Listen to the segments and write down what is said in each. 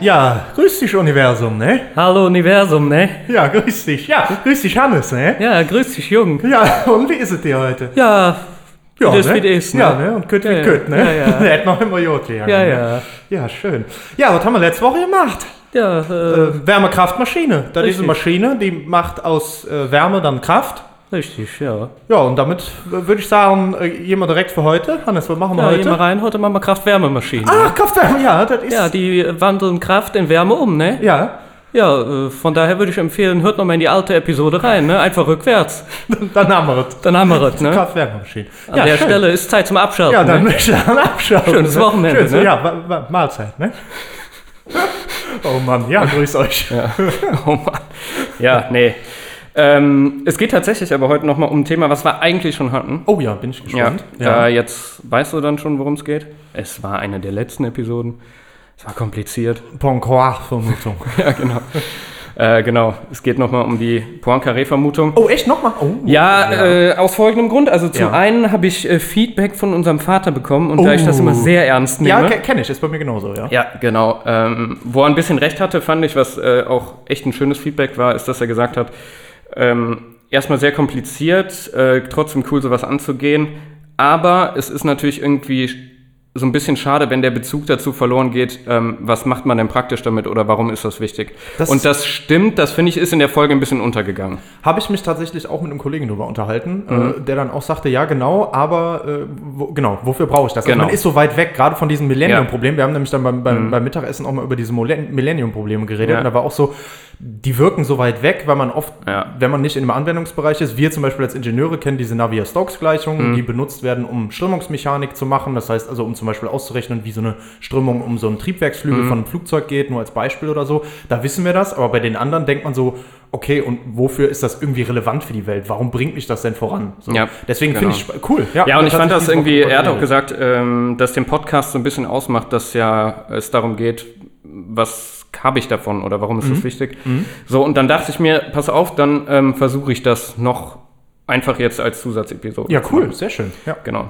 Ja, grüß dich Universum, ne? Hallo Universum, ne? Ja, grüß dich. Ja, grüß dich Hannes, ne? Ja, grüß dich, Jung. Ja, und wie ist es dir heute? Ja, Ja, das ne? wie das, ne? Ja, ne? Und kütt Ja, wie ja. kütt, ne? Ja, ja. Hat noch immer Jod gegangen, ja, ne? ja. Ja, schön. Ja, was haben wir letzte Woche gemacht? Ja, äh, Äh, Wärmekraftmaschine. Das ist eine Maschine, die macht aus äh, Wärme dann Kraft. Richtig, ja. Ja, und damit würde ich sagen, äh, gehen wir direkt für heute. Hannes, was machen wir Ja, gehen heute? wir rein, heute machen wir Kraft-Wärmemaschinen. Ah, Kraftwärme, ja, das ist... Ja, die wandeln Kraft in Wärme um, ne? ja, Ja, äh, von daher würde ich empfehlen, hört nochmal in die alte Episode rein, ne? Einfach rückwärts. dann haben wir es. Dann haben wir es, ne? Kraftwärmemaschine. An der Stelle ist Zeit zum Abschalten. Ja, dann ne? möchte ich dann abschauen. Schönes ne? Wochenende, Schönes, ne? Ja, Mahlzeit, ne? oh Mann, ja, grüß euch. Oh Mann. Ja, nee. Ähm, es geht tatsächlich aber heute nochmal um ein Thema, was wir eigentlich schon hatten. Oh ja, bin ich Ja, gespannt. Äh, jetzt weißt du dann schon, worum es geht. Es war eine der letzten Episoden. Es war kompliziert. Poincaré-Vermutung. Ja, genau. äh, genau. Es geht nochmal um die Poincaré-Vermutung. Oh, echt nochmal? Oh. Ja, Äh, aus folgendem Grund. Also zum Ja. einen habe ich äh, Feedback von unserem Vater bekommen und da ich das Oh. immer sehr ernst Ja, nehme. ke- kenne ich, ist bei mir genauso, ja. ja, genau. Ähm, wo er ein bisschen recht hatte, fand ich, was äh, auch echt ein schönes Feedback war, ist, dass er gesagt hat, ähm, erstmal sehr kompliziert, äh, trotzdem cool, sowas anzugehen. Aber es ist natürlich irgendwie so ein bisschen schade, wenn der Bezug dazu verloren geht, ähm, was macht man denn praktisch damit oder warum ist das wichtig? Das- Und das stimmt, das finde ich, ist in der Folge ein bisschen untergegangen. Habe ich mich tatsächlich auch mit einem Kollegen darüber unterhalten, Mhm. äh, der dann auch sagte, ja genau, aber äh, wo, genau, wofür brauche ich das? Also Genau. man ist so weit weg, gerade von diesem Millennium-Problem. Wir haben nämlich dann beim, beim, beim Mittagessen auch mal über diese Millenn- Millennium-Probleme geredet. Mhm. Ja. Und da war auch so, die wirken so weit weg, weil man oft, Ja. wenn man nicht in einem Anwendungsbereich ist, wir zum Beispiel als Ingenieure kennen diese Mhm. Navier-Stokes-Gleichungen, die benutzt werden, um Strömungsmechanik zu machen. Das heißt also, um zum Beispiel auszurechnen, wie so eine Strömung um so einen Triebwerksflügel Mhm. von einem Flugzeug geht, nur als Beispiel oder so. Da wissen wir das, aber bei den anderen denkt man so, okay, und wofür ist das irgendwie relevant für die Welt? Warum bringt mich das denn voran? So. Ja, Deswegen genau. finde ich cool. Ja, und ich fand das irgendwie, er hat auch gesagt, ähm, dass dem Podcast so ein bisschen ausmacht, dass ja es darum geht, was habe ich davon oder warum Mhm. ist das wichtig. So, und dann dachte ich mir, pass auf, dann ähm, versuche ich das noch einfach jetzt als Zusatzepisode. Ja, cool, sehr schön. Ja. Genau.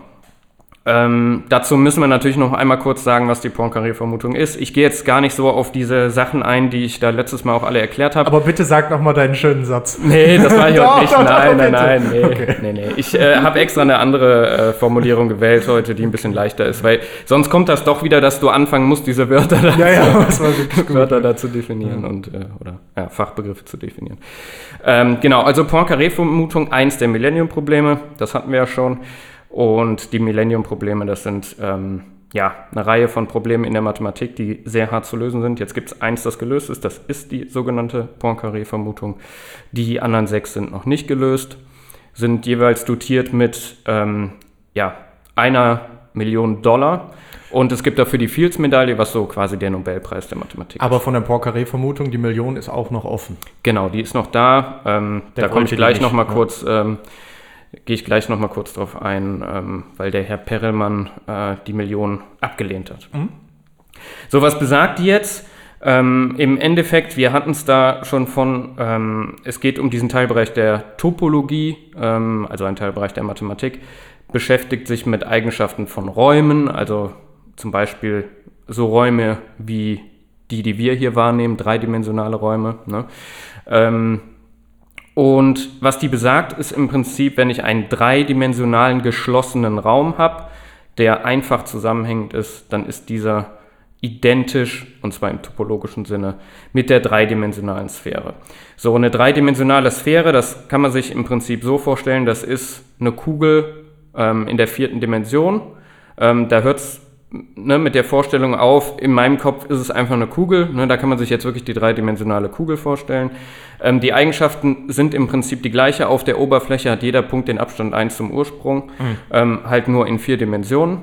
Ähm, dazu müssen wir natürlich noch einmal kurz sagen, was die Poincaré-Vermutung ist. Ich gehe jetzt gar nicht so auf diese Sachen ein, die ich da letztes Mal auch alle erklärt habe. Aber bitte sag noch mal deinen schönen Satz. Nee, das war ich heute nicht. doch, doch, nein, nein, nein, nee, Okay. nee, nee. Ich äh, habe extra eine andere äh, Formulierung gewählt heute, die ein bisschen leichter ist, weil sonst kommt das doch wieder, dass du anfangen musst, diese Wörter da, Ja, ja. Wörter da zu definieren und äh, oder ja, Fachbegriffe zu definieren. Ähm, genau, also Poincaré-Vermutung, eins der Millennium-Probleme, das hatten wir ja schon. Und die Millennium-Probleme, das sind ähm, ja eine Reihe von Problemen in der Mathematik, die sehr hart zu lösen sind. Jetzt gibt es eins, das gelöst ist, das ist die sogenannte Poincaré-Vermutung. Die anderen sechs sind noch nicht gelöst, sind jeweils dotiert mit ähm, ja, einer Million Dollar. Und es gibt dafür die Fields-Medaille, was so quasi der Nobelpreis der Mathematik ist. Aber von der Poincaré-Vermutung, die Million ist auch noch offen. Genau, die ist noch da. Ähm, da komme ich gleich nicht, noch mal ne? kurz, ähm, gehe ich gleich noch mal kurz drauf ein, ähm, weil der Herr Perelmann äh, die Million abgelehnt hat. Mhm. So, was besagt die jetzt? Ähm, Im Endeffekt, wir hatten es da schon von, ähm, es geht um diesen Teilbereich der Topologie, ähm, also ein Teilbereich der Mathematik, beschäftigt sich mit Eigenschaften von Räumen, also zum Beispiel so Räume wie die, die wir hier wahrnehmen, dreidimensionale Räume. Ne? Und was die besagt, ist im Prinzip, wenn ich einen dreidimensionalen geschlossenen Raum habe, der einfach zusammenhängend ist, dann ist dieser identisch, und zwar im topologischen Sinne, mit der dreidimensionalen Sphäre. So, eine dreidimensionale Sphäre, das kann man sich im Prinzip so vorstellen, das ist eine Kugel ähm, in der vierten Dimension. Ähm, da hört es ne, mit der Vorstellung auf, in meinem Kopf ist es einfach eine Kugel. Ne, da kann man sich jetzt wirklich die dreidimensionale Kugel vorstellen. Ähm, die Eigenschaften sind im Prinzip die gleiche. Auf der Oberfläche hat jeder Punkt den Abstand 1 zum Ursprung, ähm, halt nur in vier Dimensionen.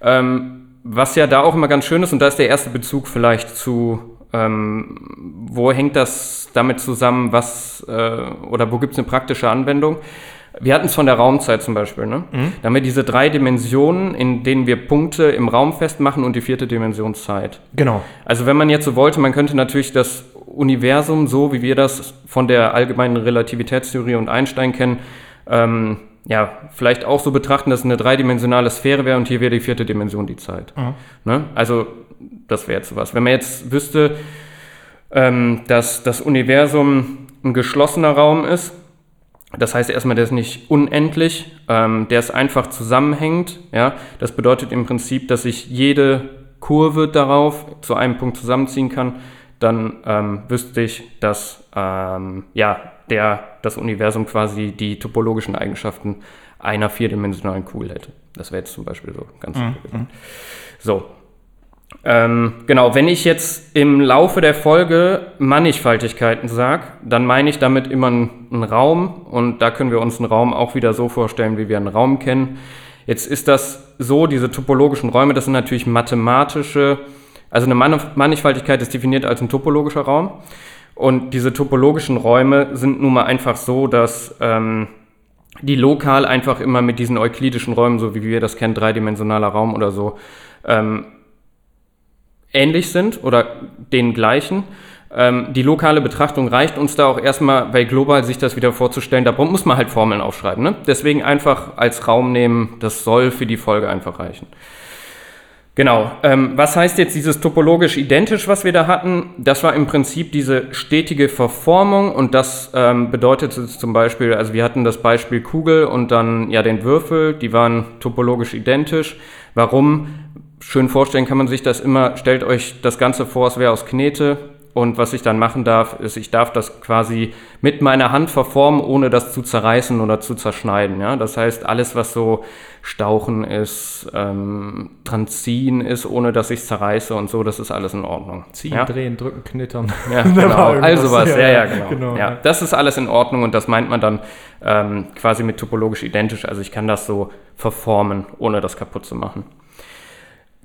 Ähm, was ja da auch immer ganz schön ist, und da ist der erste Bezug vielleicht zu ähm, wo hängt das damit zusammen, was äh, oder wo gibt es eine praktische Anwendung? Wir hatten es von der Raumzeit zum Beispiel. Ne? Da haben wir diese drei Dimensionen, in denen wir Punkte im Raum festmachen und die vierte Dimension Zeit. Genau. Also wenn man jetzt so wollte, man könnte natürlich das Universum, so wie wir das von der allgemeinen Relativitätstheorie und Einstein kennen, ähm, ja, vielleicht auch so betrachten, dass es eine dreidimensionale Sphäre wäre und hier wäre die vierte Dimension die Zeit. Ne? Also das wäre jetzt sowas. Wenn man jetzt wüsste, ähm, dass das Universum ein geschlossener Raum ist, das heißt erstmal, der ist nicht unendlich, ähm, der ist einfach zusammenhängend. Ja? Das bedeutet im Prinzip, dass ich jede Kurve darauf zu einem Punkt zusammenziehen kann. Dann ähm, wüsste ich, dass ähm, ja, der, das Universum quasi die topologischen Eigenschaften einer vierdimensionalen Kugel hätte. Das wäre jetzt zum Beispiel so ganz gesagt. So, ähm, genau, wenn ich jetzt im Laufe der Folge Mannigfaltigkeiten sage, dann meine ich damit immer einen, Raum und da können wir uns einen Raum auch wieder so vorstellen, wie wir einen Raum kennen. Jetzt ist das so, diese topologischen Räume, das sind natürlich mathematische, also eine Mann Mannigfaltigkeit ist definiert als ein topologischer Raum und diese topologischen Räume sind nun mal einfach so, dass ähm, die lokal einfach immer mit diesen euklidischen Räumen, so wie wir das kennen, dreidimensionaler Raum oder so, ähm, ähnlich sind oder den gleichen. Ähm, die lokale Betrachtung reicht uns da auch erstmal bei global sich das wieder vorzustellen. Da muss man halt Formeln aufschreiben. Ne? Deswegen einfach als Raum nehmen, das soll für die Folge einfach reichen. Genau. Ähm, was heißt jetzt dieses topologisch identisch, was wir da hatten? Das war im Prinzip diese stetige Verformung und das ähm, bedeutet zum Beispiel, also wir hatten das Beispiel Kugel und dann ja den Würfel, die waren topologisch identisch. Warum? Schön vorstellen kann man sich das immer, stellt euch das Ganze vor, es wäre aus Knete und was ich dann machen darf, ist, ich darf das quasi mit meiner Hand verformen, ohne das zu zerreißen oder zu zerschneiden. Ja? Das heißt, alles, was so Stauchen ist, ähm, dran ziehen ist, ohne dass ich es zerreiße und so, das ist alles in Ordnung. Ziehen, ja? drehen, drücken, knittern. Ja, genau. Also was, ja, ja, genau. genau, ja, ja. Das ist alles in Ordnung und das meint man dann ähm, quasi mit topologisch identisch. Also ich kann das so verformen, ohne das kaputt zu machen.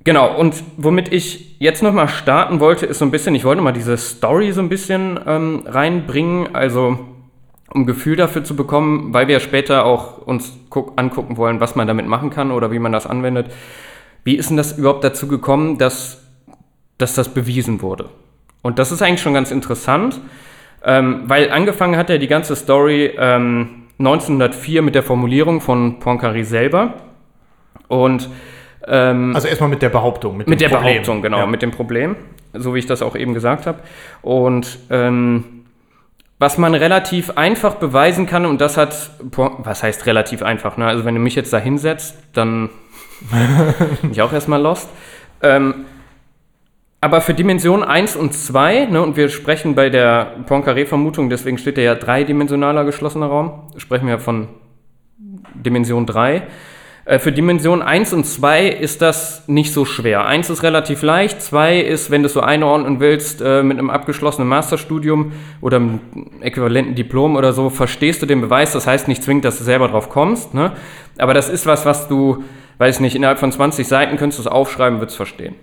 Genau, und womit ich jetzt nochmal starten wollte, ist so ein bisschen, ich wollte mal diese Story so ein bisschen ähm, reinbringen, also um Gefühl dafür zu bekommen, weil wir später auch uns guck, angucken wollen, was man damit machen kann oder wie man das anwendet. Wie ist denn das überhaupt dazu gekommen, dass, dass das bewiesen wurde? Und das ist eigentlich schon ganz interessant, ähm, weil angefangen hat ja die ganze Story ähm, 1904 mit der Formulierung von Poincaré selber. Und ähm, Also erstmal mit der Behauptung. mit dem der Problem. Behauptung, genau, Ja. mit dem Problem, so wie ich das auch eben gesagt habe. Und ähm, was man relativ einfach beweisen kann, und das hat, was heißt relativ einfach, ne? Also wenn du mich jetzt da hinsetzt, dann bin ich auch erstmal lost. Ähm, aber für Dimension 1 und 2, ne, und wir sprechen bei der Poincaré-Vermutung, deswegen steht da ja dreidimensionaler geschlossener Raum, sprechen wir von Dimension 3. Äh, Für Dimension 1 und 2 ist das nicht so schwer. 1 ist relativ leicht, 2 ist, wenn du es so einordnen willst, äh, mit einem abgeschlossenen Masterstudium oder einem äquivalenten Diplom oder so, verstehst du den Beweis. Das heißt nicht zwingend, dass du selber drauf kommst, ne? aber das ist was, was du, weiß nicht, innerhalb von 20 Seiten könntest du es aufschreiben, würdest verstehen.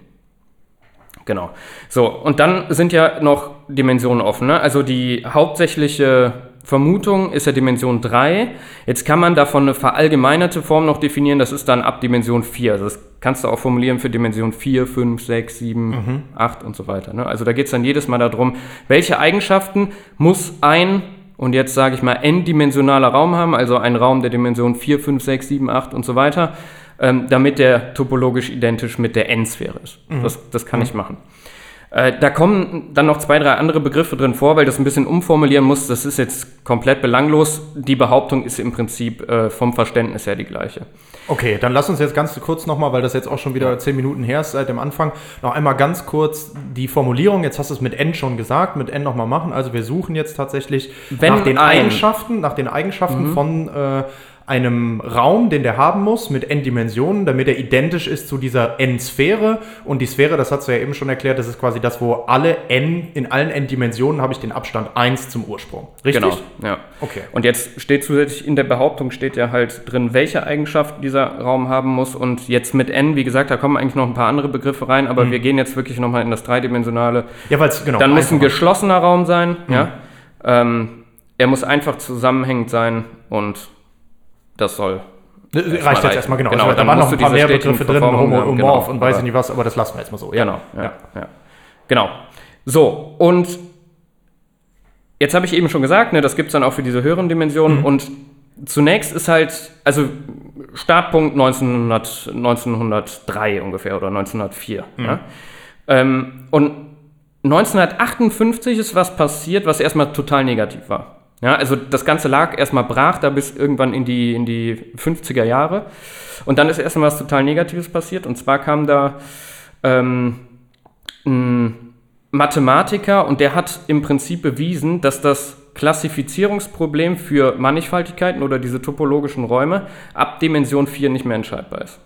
Genau. So, und dann sind ja noch Dimensionen offen. Ne? Also die hauptsächliche Vermutung ist ja Dimension 3. Jetzt kann man davon eine verallgemeinerte Form noch definieren, das ist dann ab Dimension 4. Also das kannst du auch formulieren für Dimension 4, 5, 6, 7, 8 und so weiter. Ne? Also da geht es dann jedes Mal darum, welche Eigenschaften muss ein, und jetzt sage ich mal, n-dimensionaler Raum haben, also ein Raum der Dimension 4, 5, 6, 7, 8 und so weiter, ähm, damit der topologisch identisch mit der n-Sphäre ist. Das, das kann ich machen. Äh, da kommen dann noch zwei, drei andere Begriffe drin vor, weil das ein bisschen umformulieren muss. Das ist jetzt komplett belanglos. Die Behauptung ist im Prinzip äh, vom Verständnis her die gleiche. Okay, dann lass uns jetzt ganz kurz nochmal, weil das jetzt auch schon wieder zehn Minuten her ist seit dem Anfang, noch einmal ganz kurz die Formulierung, jetzt hast du es mit n schon gesagt, mit n nochmal machen. Also wir suchen jetzt tatsächlich Wenn nach den ein- Eigenschaften, nach den Eigenschaften von äh, einem Raum, den der haben muss, mit n-Dimensionen, damit er identisch ist zu dieser n-Sphäre. Und die Sphäre, das hast du ja eben schon erklärt, das ist quasi das, wo alle n, in allen n-Dimensionen habe ich den Abstand 1 zum Ursprung. Richtig? Genau, ja. Okay. Und jetzt steht zusätzlich in der Behauptung steht ja halt drin, welche Eigenschaften dieser Raum haben muss. Und jetzt mit n, wie gesagt, da kommen eigentlich noch ein paar andere Begriffe rein, aber wir gehen jetzt wirklich nochmal in das dreidimensionale. Ja, weil es genau. Dann muss ein geschlossener Raum sein, ja. Ähm, er muss einfach zusammenhängend sein und das soll. Das reicht reichen. jetzt erstmal, genau. Genau, Also, da waren noch ein paar mehr Begriffe drin, Homo genau, Morph und weiß ich nicht was, aber das lassen wir jetzt mal so. Genau, ja, Ja. ja. Genau. So, und jetzt habe ich eben schon gesagt, ne, das gibt es dann auch für diese höheren Dimensionen. Mhm. Und zunächst ist halt, also Startpunkt 1900, 1903 ungefähr oder 1904. Mhm. Ja? Ähm, und 1958 ist was passiert, was erstmal total negativ war. Ja, also das Ganze lag erstmal brach da bis irgendwann in die, in die 50er Jahre. Und dann ist erstmal was total Negatives passiert. Und zwar kam da ähm, ein Mathematiker und der hat im Prinzip bewiesen, dass das Klassifizierungsproblem für Mannigfaltigkeiten oder diese topologischen Räume ab Dimension 4 nicht mehr entscheidbar ist.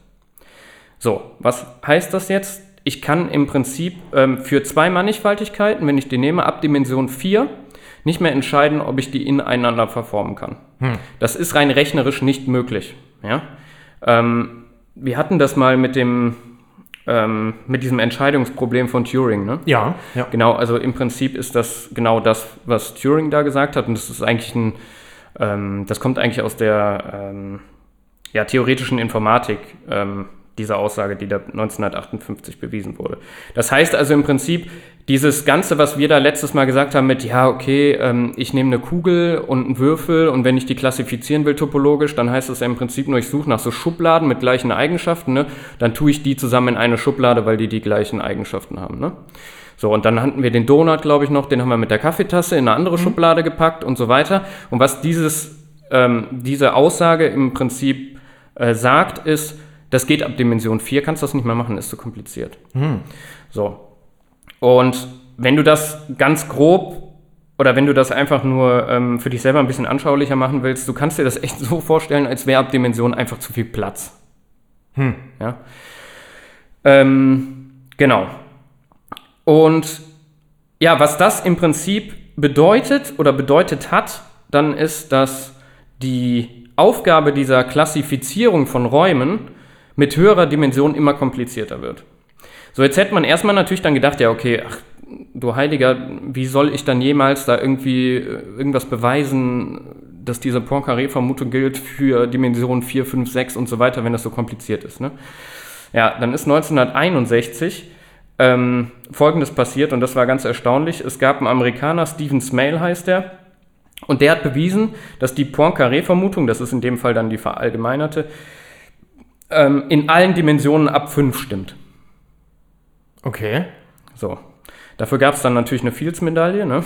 So, was heißt das jetzt? Ich kann im Prinzip ähm, für zwei Mannigfaltigkeiten, wenn ich die nehme, ab Dimension 4 nicht mehr entscheiden, ob ich die ineinander verformen kann. Das ist rein rechnerisch nicht möglich. Ja? Ähm, wir hatten das mal mit dem ähm, mit diesem Entscheidungsproblem von Turing. Ne? Ja, ja. Genau, also im Prinzip ist das genau das, was Turing da gesagt hat. Und das ist eigentlich ein, ähm, das kommt eigentlich aus der ähm, ja, theoretischen Informatik, ähm, diese Aussage, die da 1958 bewiesen wurde. Das heißt also im Prinzip, dieses Ganze, was wir da letztes Mal gesagt haben mit, ja, okay, ähm, ich nehme eine Kugel und einen Würfel und wenn ich die klassifizieren will topologisch, dann heißt das ja im Prinzip nur, ich suche nach so Schubladen mit gleichen Eigenschaften, ne? dann tue ich die zusammen in eine Schublade, weil die die gleichen Eigenschaften haben. Ne? So, und dann hatten wir den Donut, glaube ich, noch, den haben wir mit der Kaffeetasse in eine andere Schublade gepackt und so weiter. Und was dieses, ähm, diese Aussage im Prinzip äh, sagt, ist, das geht ab Dimension 4, kannst das nicht mehr machen, ist zu kompliziert. So. Und wenn du das ganz grob oder wenn du das einfach nur ähm, für dich selber ein bisschen anschaulicher machen willst, du kannst dir das echt so vorstellen, als wäre ab Dimension einfach zu viel Platz. Ja. Ähm, genau. Und ja, was das im Prinzip bedeutet oder bedeutet hat, dann ist, dass die Aufgabe dieser Klassifizierung von Räumen mit höherer Dimension immer komplizierter wird. So, jetzt hätte man erstmal natürlich dann gedacht, ja, okay, ach, du Heiliger, wie soll ich dann jemals da irgendwie äh, irgendwas beweisen, dass diese Poincaré-Vermutung gilt für Dimensionen 4, 5, 6 und so weiter, wenn das so kompliziert ist, ne? Ja, dann ist 1961 ähm, Folgendes passiert und das war ganz erstaunlich. Es gab einen Amerikaner, Stephen Smale heißt er, und der hat bewiesen, dass die Poincaré-Vermutung, das ist in dem Fall dann die verallgemeinerte, ähm, in allen Dimensionen ab 5 stimmt. Okay. So. Dafür gab es dann natürlich eine Fields-Medaille. Ne?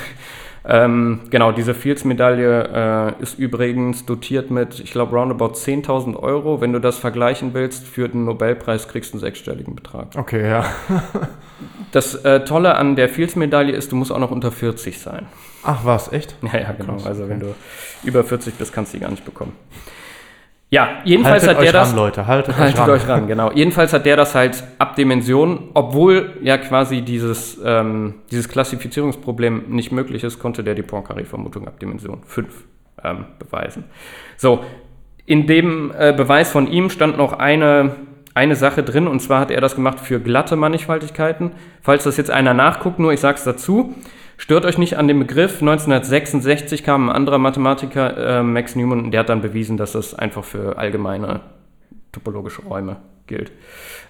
ähm, genau, diese Fields-Medaille äh, ist übrigens dotiert mit, ich glaube, roundabout 10.000 Euro. Wenn du das vergleichen willst, für den Nobelpreis kriegst du einen sechsstelligen Betrag. Okay, ja. Das äh, Tolle an der Fields-Medaille ist, du musst auch noch unter 40 sein. Ach was, echt? Ja, ja, genau. Also wenn du über 40 bist, kannst du die gar nicht bekommen. Ja, jedenfalls Haltet hat der euch das. ran, Leute. Haltet, Haltet euch ran. euch ran, genau. Jedenfalls hat der das halt ab Dimension, obwohl ja quasi dieses, ähm, dieses Klassifizierungsproblem nicht möglich ist, konnte der die Poincaré-Vermutung ab Dimension 5 ähm, beweisen. So, in dem äh, Beweis von ihm stand noch eine, eine Sache drin, und zwar hat er das gemacht für glatte Mannigfaltigkeiten. Falls das jetzt einer nachguckt, nur ich sag's dazu. Stört euch nicht an dem Begriff. 1966 kam ein anderer Mathematiker, äh, Max Newman, und der hat dann bewiesen, dass das einfach für allgemeine topologische Räume gilt.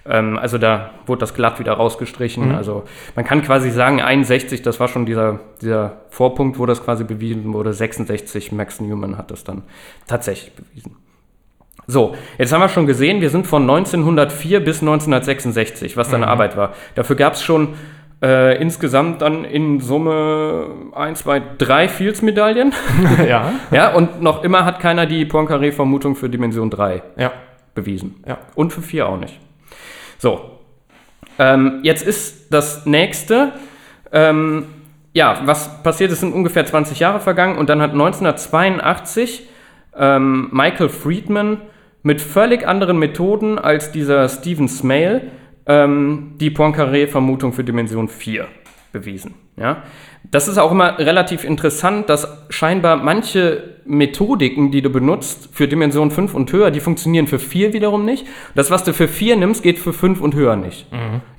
Ähm, also da wurde das glatt wieder rausgestrichen. Also man kann quasi sagen, 61, das war schon dieser, dieser Vorpunkt, wo das quasi bewiesen wurde. 66, Max Newman hat das dann tatsächlich bewiesen. So, jetzt haben wir schon gesehen, wir sind von 1904 bis 1966, was seine Arbeit war. Dafür gab es schon äh, insgesamt dann in Summe 1, 2, 3 Fields-Medaillen. ja. ja, und noch immer hat keiner die Poincaré-Vermutung für Dimension 3 Ja. bewiesen. Ja. Und für 4 auch nicht. So, ähm, jetzt ist das nächste, ähm, ja, was passiert ist, sind ungefähr 20 Jahre vergangen und dann hat 1982 ähm, Michael Friedman mit völlig anderen Methoden als dieser Stephen Smale ähm, die Poincaré-Vermutung für Dimension 4 bewiesen. Ja? Das ist auch immer relativ interessant, dass scheinbar manche Methodiken, die du benutzt für Dimension 5 und höher, die funktionieren für 4 wiederum nicht. Das, was du für 4 nimmst, geht für 5 und höher nicht.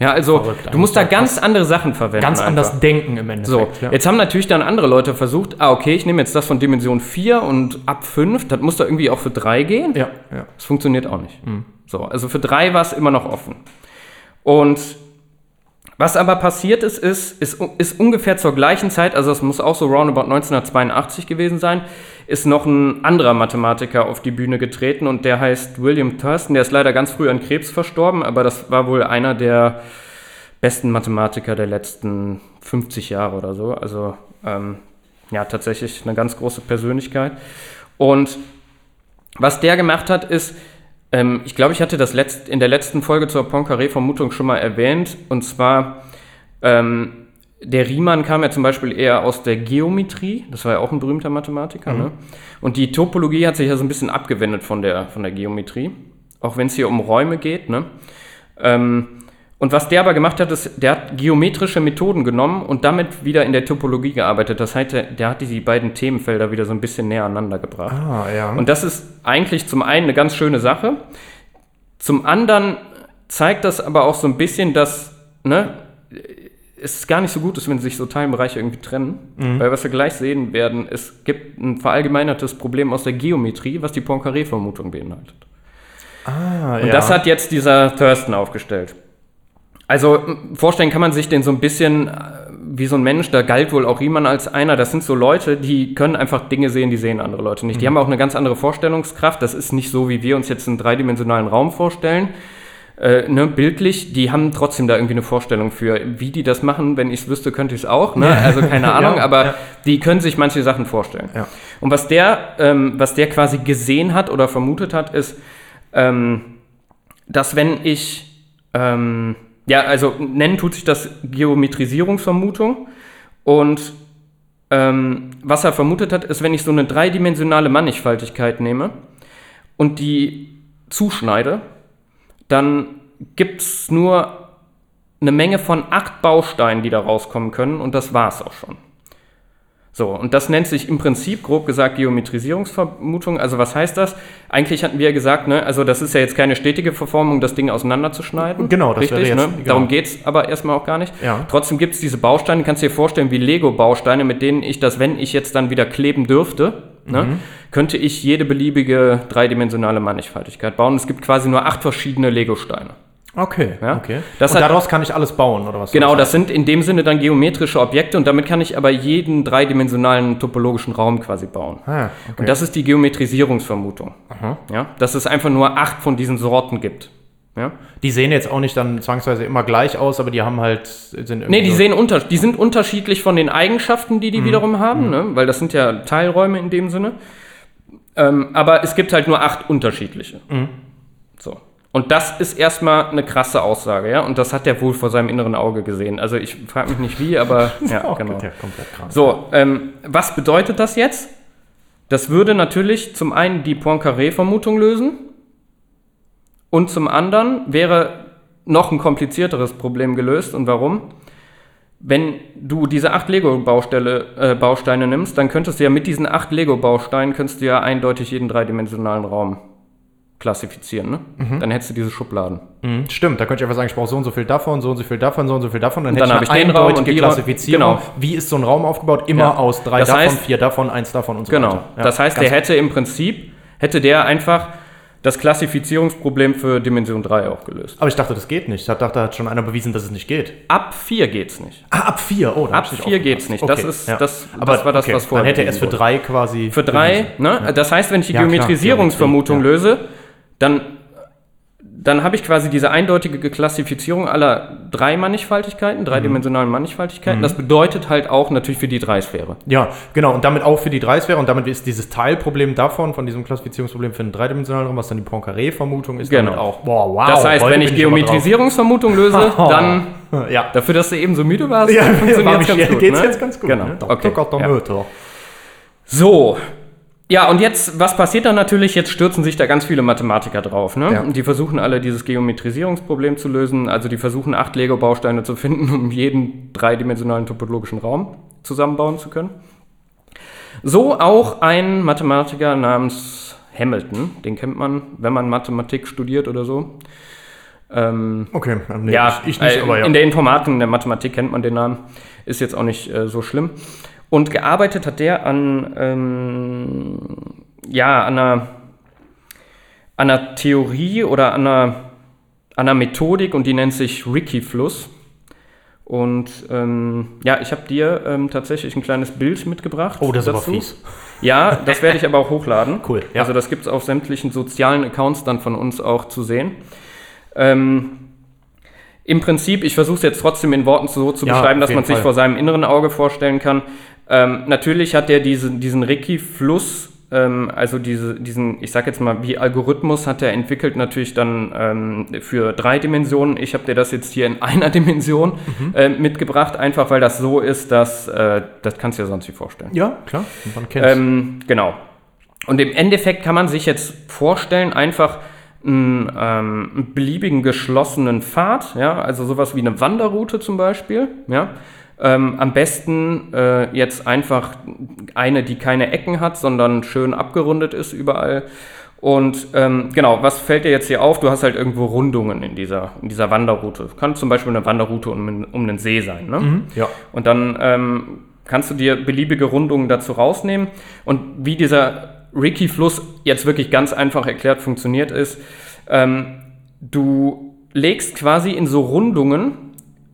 Ja, also Verrückt du musst da ganz andere Sachen verwenden. Ganz einfach. anders denken im So, Endeffekt. ja. jetzt haben natürlich dann andere Leute versucht, ah, okay, ich nehme jetzt das von Dimension 4 und ab 5, das muss da irgendwie auch für 3 gehen. ja, ja. Das funktioniert auch nicht. So, also für 3 war es immer noch offen. Und was aber passiert ist, ist, ist, ist ungefähr zur gleichen Zeit, also es muss auch so roundabout 1982 gewesen sein, ist noch ein anderer Mathematiker auf die Bühne getreten und der heißt William Thurston. Der ist leider ganz früh an Krebs verstorben, aber das war wohl einer der besten Mathematiker der letzten 50 Jahre oder so. Also ähm, ja, tatsächlich eine ganz große Persönlichkeit. Und was der gemacht hat, ist, ähm, ich glaube, ich hatte das letzt, in der letzten Folge zur Poincaré-Vermutung schon mal erwähnt. Und zwar, ähm, der Riemann kam ja zum Beispiel eher aus der Geometrie. Das war ja auch ein berühmter Mathematiker. Ne? Und die Topologie hat sich ja so ein bisschen abgewendet von der, von der Geometrie. Auch wenn es hier um Räume geht. Ne? Ähm, und was der aber gemacht hat, ist, der hat geometrische Methoden genommen und damit wieder in der Topologie gearbeitet. Das heißt, der, der hat die beiden Themenfelder wieder so ein bisschen näher aneinander gebracht. Ah, ja. Und das ist eigentlich zum einen eine ganz schöne Sache. Zum anderen zeigt das aber auch so ein bisschen, dass ne, es gar nicht so gut ist, wenn sich so Teilbereiche irgendwie trennen. Weil was wir gleich sehen werden, es gibt ein verallgemeinertes Problem aus der Geometrie, was die Poincaré-Vermutung beinhaltet. ah, Und das hat jetzt dieser Thurston aufgestellt. Also vorstellen kann man sich den so ein bisschen äh, wie so ein Mensch, da galt wohl auch Riemann als einer. Das sind so Leute, die können einfach Dinge sehen, die sehen andere Leute nicht. Die haben auch eine ganz andere Vorstellungskraft. Das ist nicht so, wie wir uns jetzt einen dreidimensionalen Raum vorstellen. Äh, ne, bildlich, die haben trotzdem da irgendwie eine Vorstellung für. Wie die das machen, wenn ich es wüsste, könnte ich es auch. Ne? Also keine Ahnung, Ja, aber ja. die können sich manche Sachen vorstellen. Ja. Und was der, ähm, was der quasi gesehen hat oder vermutet hat, ist, ähm, dass wenn ich, ähm, ja, also nennen tut sich das Geometrisierungsvermutung und ähm, was er vermutet hat, ist, wenn ich so eine dreidimensionale Mannigfaltigkeit nehme und die zuschneide, dann gibt es nur eine Menge von acht Bausteinen, die da rauskommen können und das war es auch schon. So, und das nennt sich im Prinzip, grob gesagt, Geometrisierungsvermutung. Also was heißt das? Eigentlich hatten wir ja gesagt, ne, also das ist ja jetzt keine stetige Verformung, das Ding auseinanderzuschneiden. Genau, das Richtig, jetzt- ne? genau. Darum geht es aber erstmal auch gar nicht. Ja. Trotzdem gibt es diese Bausteine, kannst du dir vorstellen, wie Lego-Bausteine, mit denen ich das, wenn ich jetzt dann wieder kleben dürfte, ne, Mhm. könnte ich jede beliebige dreidimensionale Mannigfaltigkeit bauen. Es gibt quasi nur acht verschiedene Lego-Steine. Okay, Ja? okay. Das und hat- daraus kann ich alles bauen, oder was? Genau, das sind in dem Sinne dann geometrische Objekte und damit kann ich aber jeden dreidimensionalen topologischen Raum quasi bauen. Ah, okay. Und das ist die Geometrisierungsvermutung. Ja, dass es einfach nur acht von diesen Sorten gibt. Ja? Die sehen jetzt auch nicht dann zwangsweise immer gleich aus, aber die haben halt. Sind Nee, die, so- sehen unter, die sind unterschiedlich von den Eigenschaften, die die wiederum haben, ne? weil das sind ja Teilräume in dem Sinne. Ähm, aber es gibt halt nur acht unterschiedliche. So. Und das ist erstmal eine krasse Aussage, ja. Und das hat er wohl vor seinem inneren Auge gesehen. Also ich frage mich nicht wie, aber ja, genau. Ja, komplett krass. So, ähm, was bedeutet das jetzt? Das würde natürlich zum einen die Poincaré-Vermutung lösen und zum anderen wäre noch ein komplizierteres Problem gelöst. Und warum? Wenn du diese acht Lego-Bausteine äh, nimmst, dann könntest du ja mit diesen acht Lego-Bausteinen könntest du ja eindeutig jeden dreidimensionalen Raum klassifizieren. Ne? Dann hättest du diese Schubladen. Mhm, stimmt, da könnte ich einfach sagen, ich brauche so und so viel davon, so und so viel davon, so und so viel davon. Dann dann hätte habe ich eine den Raum und die Klassifizierung. genau. Wie ist so ein Raum aufgebaut? Immer Ja. aus drei Das davon, heißt- vier davon, eins davon und so Genau. weiter. Ja, das heißt, der hätte im Prinzip, hätte der einfach das Klassifizierungsproblem für Dimension 3 auch gelöst. Aber ich dachte, das geht nicht. Ich dachte, da hat schon einer bewiesen, dass es nicht geht. Ab 4 geht's nicht. Ah, ab vier. Oh, da hab Ab ich nicht 4 geht's nicht. aufgepasst. Das ist- ja. das- Aber das war das, okay, was vorher Dann hätte er es für bewiesen drei quasi. Für 3, bewiesen. ne? Das heißt, wenn ich die Ja, Geometrisierungsvermutung löse, dann, dann habe ich quasi diese eindeutige Klassifizierung aller drei Mannigfaltigkeiten, dreidimensionalen Mannigfaltigkeiten. Das bedeutet halt auch natürlich für die Dreisphäre. Ja, genau. Und damit auch für die Dreisphäre. Und damit ist dieses Teilproblem davon, von diesem Klassifizierungsproblem für einen dreidimensionalen Raum, was dann die Poincaré-Vermutung ist, Genau. auch. Boah, wow. das heißt, wenn ich. Geometrisierungsvermutung löse, dann Ja. dafür, dass du eben so müde warst, Ja, funktioniert's war mich, ganz gut, geht's ne? jetzt ganz gut. Genau. Ne? Okay. Dr. Ja. So, Ja, und jetzt, was passiert dann natürlich? Jetzt stürzen sich da ganz viele Mathematiker drauf. Ne? Ja. Die versuchen alle dieses Geometrisierungsproblem zu lösen. Also die versuchen acht Lego-Bausteine zu finden, um jeden dreidimensionalen topologischen Raum zusammenbauen zu können. So auch ein Mathematiker namens Hamilton. Den kennt man, wenn man Mathematik studiert oder so. Ähm, Okay, ähm, nee, ja, ich, ich nicht, äh, aber ja. in der Informatik, in der Mathematik kennt man den Namen. Ist jetzt auch nicht äh, so schlimm. Und gearbeitet hat der an, ähm, ja, an einer, an einer Theorie oder an einer, an einer Methodik und die nennt sich Ricky-Fluss. Und ähm, ja, ich habe dir ähm, tatsächlich ein kleines Bild mitgebracht. oh, das ist aber dazu. fies. Ja, das werde ich aber auch hochladen. Cool, ja. Also das gibt es auf sämtlichen sozialen Accounts dann von uns auch zu sehen. Ähm, Im Prinzip, ich versuche es jetzt trotzdem in Worten so zu Ja, beschreiben, dass man sich Fall. vor seinem inneren Auge vorstellen kann. Ähm, natürlich hat er diesen, diesen Ricky-Fluss, ähm, also diese, diesen, ich sag jetzt mal, wie Algorithmus hat er entwickelt, natürlich dann ähm, für drei Dimensionen. Ich habe dir das jetzt hier in einer Dimension Mhm. äh, mitgebracht, einfach weil das so ist, dass, äh, das kannst du dir sonst nicht vorstellen. Ja, klar, man kennt's. Ähm, genau. Und im Endeffekt kann man sich jetzt vorstellen, einfach einen, ähm, einen beliebigen geschlossenen Pfad, ja, also sowas wie eine Wanderroute zum Beispiel, ja. Ähm, am besten äh, jetzt einfach eine, die keine Ecken hat, sondern schön abgerundet ist überall. Und ähm, genau, was fällt dir jetzt hier auf? Du hast halt irgendwo Rundungen in dieser, in dieser Wanderroute. Kann zum Beispiel eine Wanderroute um, um einen See sein. Ne? ja. Und dann ähm, kannst du dir beliebige Rundungen dazu rausnehmen. Und wie dieser Ricky-Fluss jetzt wirklich ganz einfach erklärt funktioniert ist, ähm, du legst quasi in so Rundungen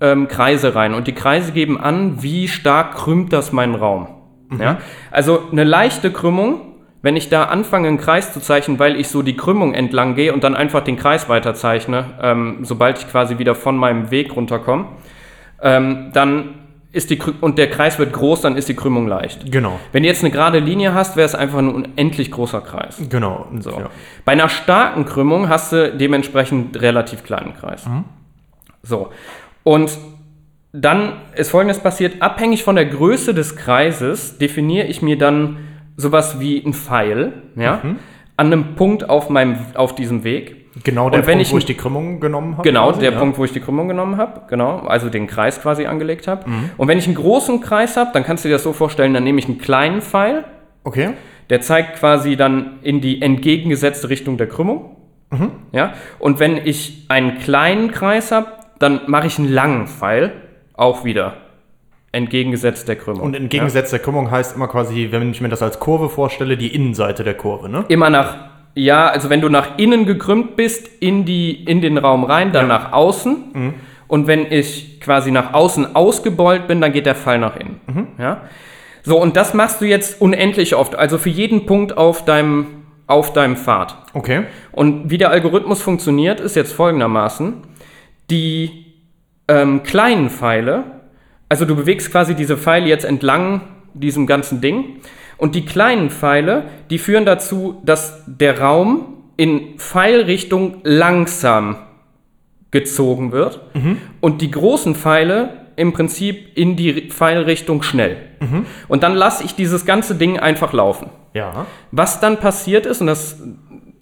ähm, Kreise rein und die Kreise geben an, wie stark krümmt das meinen Raum. Ja? Also eine leichte Krümmung, wenn ich da anfange, einen Kreis zu zeichnen, weil ich so die Krümmung entlang gehe und dann einfach den Kreis weiter zeichne, ähm, sobald ich quasi wieder von meinem Weg runterkomme, ähm, dann ist die Krü und der Kreis wird groß, dann ist die Krümmung leicht. Genau, Wenn du jetzt eine gerade Linie hast, wäre es einfach ein unendlich großer Kreis. genau. So. Ja. Bei einer starken Krümmung hast du dementsprechend relativ kleinen Kreis. So. Und dann ist folgendes passiert: Abhängig von der Größe des Kreises definiere ich mir dann sowas wie ein Pfeil, ja, an einem Punkt auf, meinem, auf diesem Weg. Genau der Punkt, ich- wo ich die Krümmung genommen habe. Genau, quasi, der ja. Punkt, wo ich die Krümmung genommen habe, genau, also den Kreis quasi angelegt habe. Mhm. Und wenn ich einen großen Kreis habe, dann kannst du dir das so vorstellen, dann nehme ich einen kleinen Pfeil, Okay. der zeigt quasi dann in die entgegengesetzte Richtung der Krümmung. Mhm. Ja? Und wenn ich einen kleinen Kreis habe, dann mache ich einen langen Pfeil, auch wieder entgegengesetzt der Krümmung. Und entgegengesetzt der Krümmung heißt immer quasi, wenn ich mir das als Kurve vorstelle, die Innenseite der Kurve, ne? Immer nach, ja, also wenn du nach innen gekrümmt bist, in, die, in den Raum rein, dann nach außen. Und wenn ich quasi nach außen ausgebeult bin, dann geht der Pfeil nach innen. Ja? So, und das machst du jetzt unendlich oft, also für jeden Punkt auf deinem, auf deinem Pfad. Okay. Und wie der Algorithmus funktioniert, ist jetzt folgendermaßen. Die ähm, kleinen Pfeile, also du bewegst quasi diese Pfeile jetzt entlang diesem ganzen Ding. Und die kleinen Pfeile, die führen dazu, dass der Raum in Pfeilrichtung langsam gezogen wird. Und die großen Pfeile im Prinzip in die Pfeilrichtung schnell. Und dann lasse ich dieses ganze Ding einfach laufen. Ja. Was dann passiert ist, und das,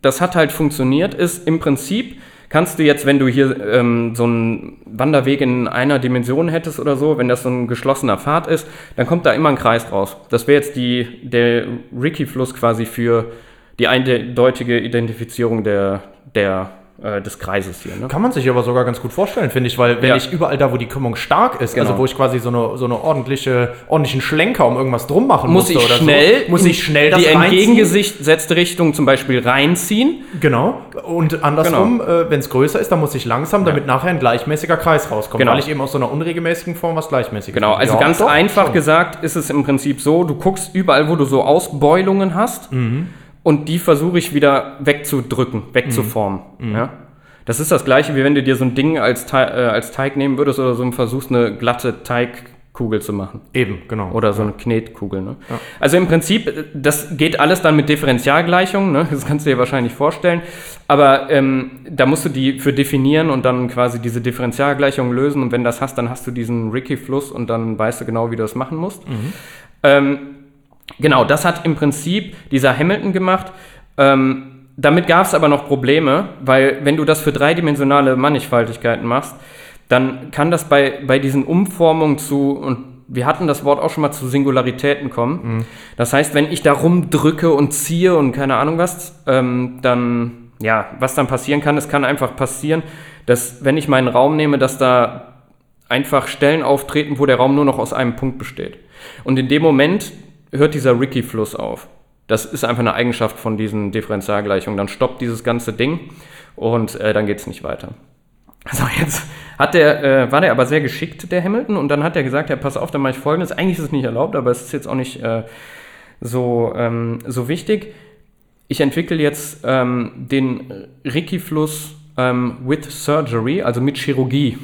das hat halt funktioniert, ist im Prinzip kannst du jetzt, wenn du hier ähm, so einen Wanderweg in einer Dimension hättest oder so, wenn das so ein geschlossener Pfad ist, dann kommt da immer ein Kreis raus. Das wäre jetzt die, der Ricky-Fluss quasi für die eindeutige Identifizierung der, der, des Kreises hier. Ne? Kann man sich aber sogar ganz gut vorstellen, finde ich, weil wenn Ja. ich überall da, wo die Krümmung stark ist, Genau. also wo ich quasi so eine, so eine ordentliche, ordentlichen Schlenker um irgendwas drum machen Muss musste ich oder schnell, so, muss ich schnell das die entgegengesetzte Richtung zum Beispiel reinziehen. Genau. Und andersrum, Genau. äh, wenn es größer ist, dann muss ich langsam, damit nachher ein gleichmäßiger Kreis rauskommt, Genau. weil ich eben aus so einer unregelmäßigen Form was Gleichmäßiges Genau, also Ja, ganz doch, einfach schon. gesagt ist es im Prinzip so, du guckst überall, wo du so Ausbeulungen hast und die versuche ich wieder wegzudrücken, wegzuformen. Ja? Das ist das gleiche, wie wenn du dir so ein Ding als, Teig, äh, als Teig nehmen würdest oder so und versuchst, eine glatte Teigkugel zu machen. Eben, genau. Oder so eine Knetkugel. Ne? Also im Prinzip, äh, das geht alles dann mit Differentialgleichungen, ne? das kannst du dir wahrscheinlich vorstellen. Aber ähm, da musst du die für definieren und dann quasi diese Differentialgleichungen lösen. Und wenn das hast, dann hast du diesen Ricky-Fluss und dann weißt du genau, wie du das machen musst. Ähm, Genau, das hat im Prinzip dieser Hamilton gemacht. Ähm, damit gab es aber noch Probleme, weil wenn du das für dreidimensionale Mannigfaltigkeiten machst, dann kann das bei, bei diesen Umformungen zu, und wir hatten das Wort auch schon mal zu Singularitäten kommen. Mhm. Das heißt, wenn ich da rumdrücke und ziehe und keine Ahnung was, ähm, dann, ja, was dann passieren kann, es kann einfach passieren, dass wenn ich meinen Raum nehme, dass da einfach Stellen auftreten, wo der Raum nur noch aus einem Punkt besteht. Und in dem Moment hört dieser Ricky-Fluss auf. Das ist einfach eine Eigenschaft von diesen Differentialgleichungen. Dann stoppt dieses ganze Ding und äh, dann geht es nicht weiter. So, jetzt hat der, äh, war der aber sehr geschickt, der Hamilton, und dann hat er gesagt, ja, pass auf, dann mache ich folgendes. Eigentlich ist es nicht erlaubt, aber es ist jetzt auch nicht äh, so, ähm, so wichtig. Ich entwickle jetzt ähm, den Ricky-Fluss ähm, with Surgery, also mit Chirurgie.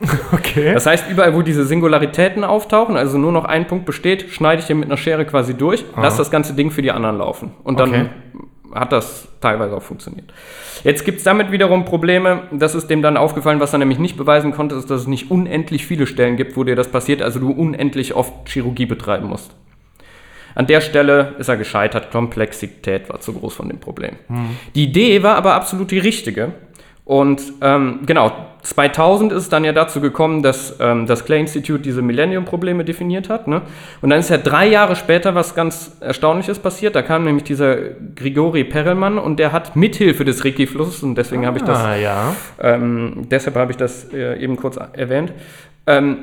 Okay. Das heißt, überall, wo diese Singularitäten auftauchen, also nur noch ein Punkt besteht, schneide ich den mit einer Schere quasi durch, lass das ganze Ding für die anderen laufen. Und dann Okay. hat das teilweise auch funktioniert. Jetzt gibt es damit wiederum Probleme. Das ist dem dann aufgefallen, was er nämlich nicht beweisen konnte, ist, dass es nicht unendlich viele Stellen gibt, wo dir das passiert, also du unendlich oft Chirurgie betreiben musst. An der Stelle ist er gescheitert. Komplexität war zu groß von dem Problem. Die Idee war aber absolut die richtige. Und ähm, genau, 2000 ist es dann ja dazu gekommen, dass ähm, das Clay Institute diese Millennium-Probleme definiert hat. Ne? Und dann ist ja drei Jahre später was ganz Erstaunliches passiert. Da kam nämlich dieser Grigori Perelmann und der hat mithilfe des Ricky-Flusses, und deswegen habe ich das Ah, ja. ähm, deshalb habe ich das äh, eben kurz erwähnt. Ähm,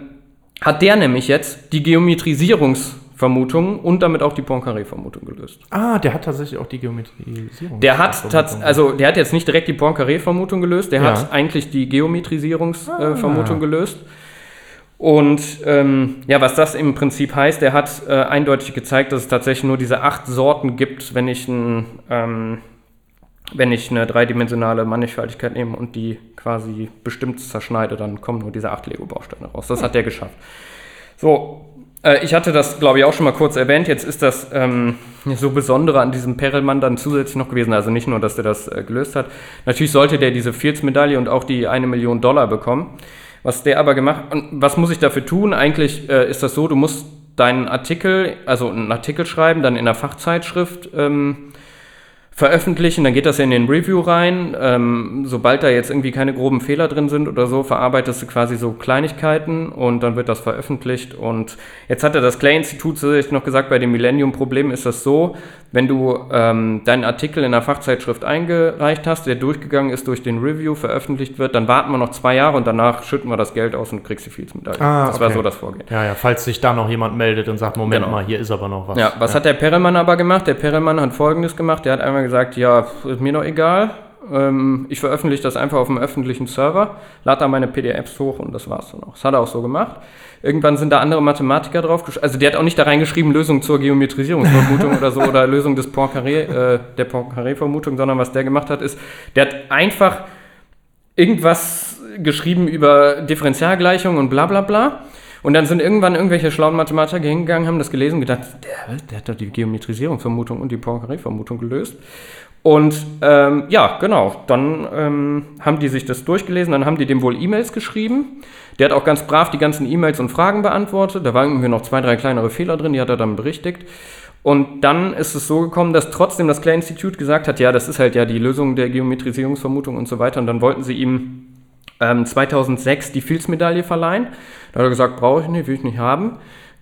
hat der nämlich jetzt die Geometrisierungsvermutung und damit auch die Poincaré-Vermutung gelöst. Ah, der hat tatsächlich auch die Geometrisierung. Der hat, also der hat jetzt nicht direkt die Poincaré-Vermutung gelöst, der Ja. hat eigentlich die Geometrisierungsvermutung äh, Vermutung gelöst. Und ähm, ja, was das im Prinzip heißt, der hat äh, eindeutig gezeigt, dass es tatsächlich nur diese acht Sorten gibt, wenn ich, ein, ähm, wenn ich eine dreidimensionale Mannigfaltigkeit nehme und die quasi bestimmt zerschneide, dann kommen nur diese acht Lego-Bausteine raus. Das hat der geschafft. So, ich hatte das, glaube ich, auch schon mal kurz erwähnt. Jetzt ist das ähm, so Besondere an diesem Perelmann dann zusätzlich noch gewesen. Also nicht nur, dass der das äh, gelöst hat. Natürlich sollte der diese Fields-Medaille und auch die eine Million Dollar bekommen. Was der aber gemacht und was muss ich dafür tun? Eigentlich äh, ist das so, du musst deinen Artikel, also einen Artikel schreiben, dann in der Fachzeitschrift ähm, veröffentlichen, dann geht das ja in den Review rein. Ähm, sobald da jetzt irgendwie keine groben Fehler drin sind oder so, verarbeitest du quasi so Kleinigkeiten und dann wird das veröffentlicht. Und jetzt hat er das Clay-Institut zusätzlich noch gesagt, bei dem Millennium-Problem ist das so, wenn du ähm, deinen Artikel in der Fachzeitschrift eingereicht hast, der durchgegangen ist durch den Review, veröffentlicht wird, dann warten wir noch zwei Jahre und danach schütten wir das Geld aus und du kriegst die Fields-Medaille. Ah, das war okay. so das Vorgehen. Ja, ja, falls sich da noch jemand meldet und sagt, Moment Genau. mal, hier ist aber noch was. Ja, was hat der Perelmann aber gemacht? Der Perelmann hat folgendes gemacht. Der hat einmal gesagt, ja, ist mir doch egal. Ähm, ich veröffentliche das einfach auf dem öffentlichen Server, lade da meine PDFs hoch und das war's dann auch. Das hat er auch so gemacht. Irgendwann sind da andere Mathematiker drauf Also der hat auch nicht da reingeschrieben, Lösung zur Geometrisierungsvermutung oder so oder Lösung des Poincaré, äh, der Poincaré-Vermutung, sondern was der gemacht hat, ist, der hat einfach irgendwas geschrieben über Differentialgleichungen und bla bla bla. Und dann sind irgendwann irgendwelche schlauen Mathematiker hingegangen, haben das gelesen und gedacht, der, der hat doch die Geometrisierungsvermutung und die Poincaré-Vermutung gelöst. Und ähm, ja, genau, dann ähm, haben die sich das durchgelesen, dann haben die dem wohl E-Mails geschrieben. Der hat auch ganz brav die ganzen E-Mails und Fragen beantwortet. Da waren irgendwie noch zwei, drei kleinere Fehler drin, die hat er dann berichtigt. Und dann ist es so gekommen, dass trotzdem das Clay Institute gesagt hat, ja, das ist halt ja die Lösung der Geometrisierungsvermutung und so weiter. Und dann wollten sie ihm ähm, 2006 die Fields-Medaille verleihen. Da hat er gesagt, brauche ich nicht, will ich nicht haben.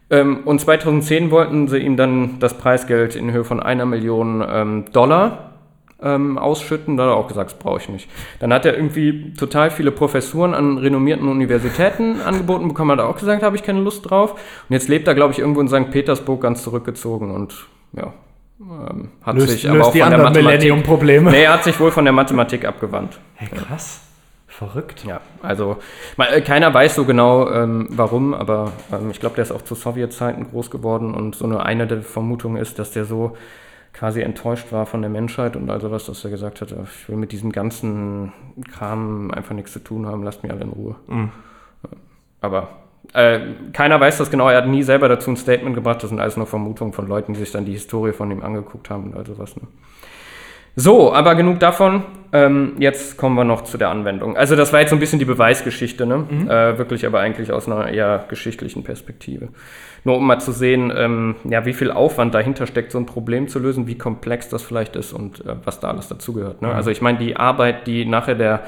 Ähm, und 2010 wollten sie ihm dann das Preisgeld in Höhe von einer Million ähm, Dollar ähm, ausschütten. Da hat er auch gesagt, das brauche ich nicht. Dann hat er irgendwie total viele Professuren an renommierten Universitäten angeboten bekommen, hat er auch gesagt, habe ich keine Lust drauf. Und jetzt lebt er, glaube ich, irgendwo in St. Petersburg ganz zurückgezogen und ja, ähm, hat Löst, sich aber löst auch die von anderen Mathematik. Millennium-Probleme. Nee, er hat sich wohl von der Mathematik abgewandt. Hey, krass. Verrückt. Ja, also mal, äh, keiner weiß so genau, ähm, warum, aber ähm, ich glaube, der ist auch zu Sowjetzeiten groß geworden und so eine, eine der Vermutungen ist, dass der so quasi enttäuscht war von der Menschheit und also was, dass er gesagt hat, ich will mit diesem ganzen Kram einfach nichts zu tun haben, lasst mich alle in Ruhe. Aber äh, keiner weiß das genau, er hat nie selber dazu ein Statement gebracht, das sind alles nur Vermutungen von Leuten, die sich dann die Historie von ihm angeguckt haben und also was. Ne? So, aber genug davon. Ähm, jetzt kommen wir noch zu der Anwendung. Also das war jetzt so ein bisschen die Beweisgeschichte, ne? Äh, wirklich aber eigentlich aus einer eher geschichtlichen Perspektive. Nur um mal zu sehen, ähm, ja, wie viel Aufwand dahinter steckt, so ein Problem zu lösen, wie komplex das vielleicht ist und äh, was da alles dazugehört. Ne? Also ich meine, die Arbeit, die nachher der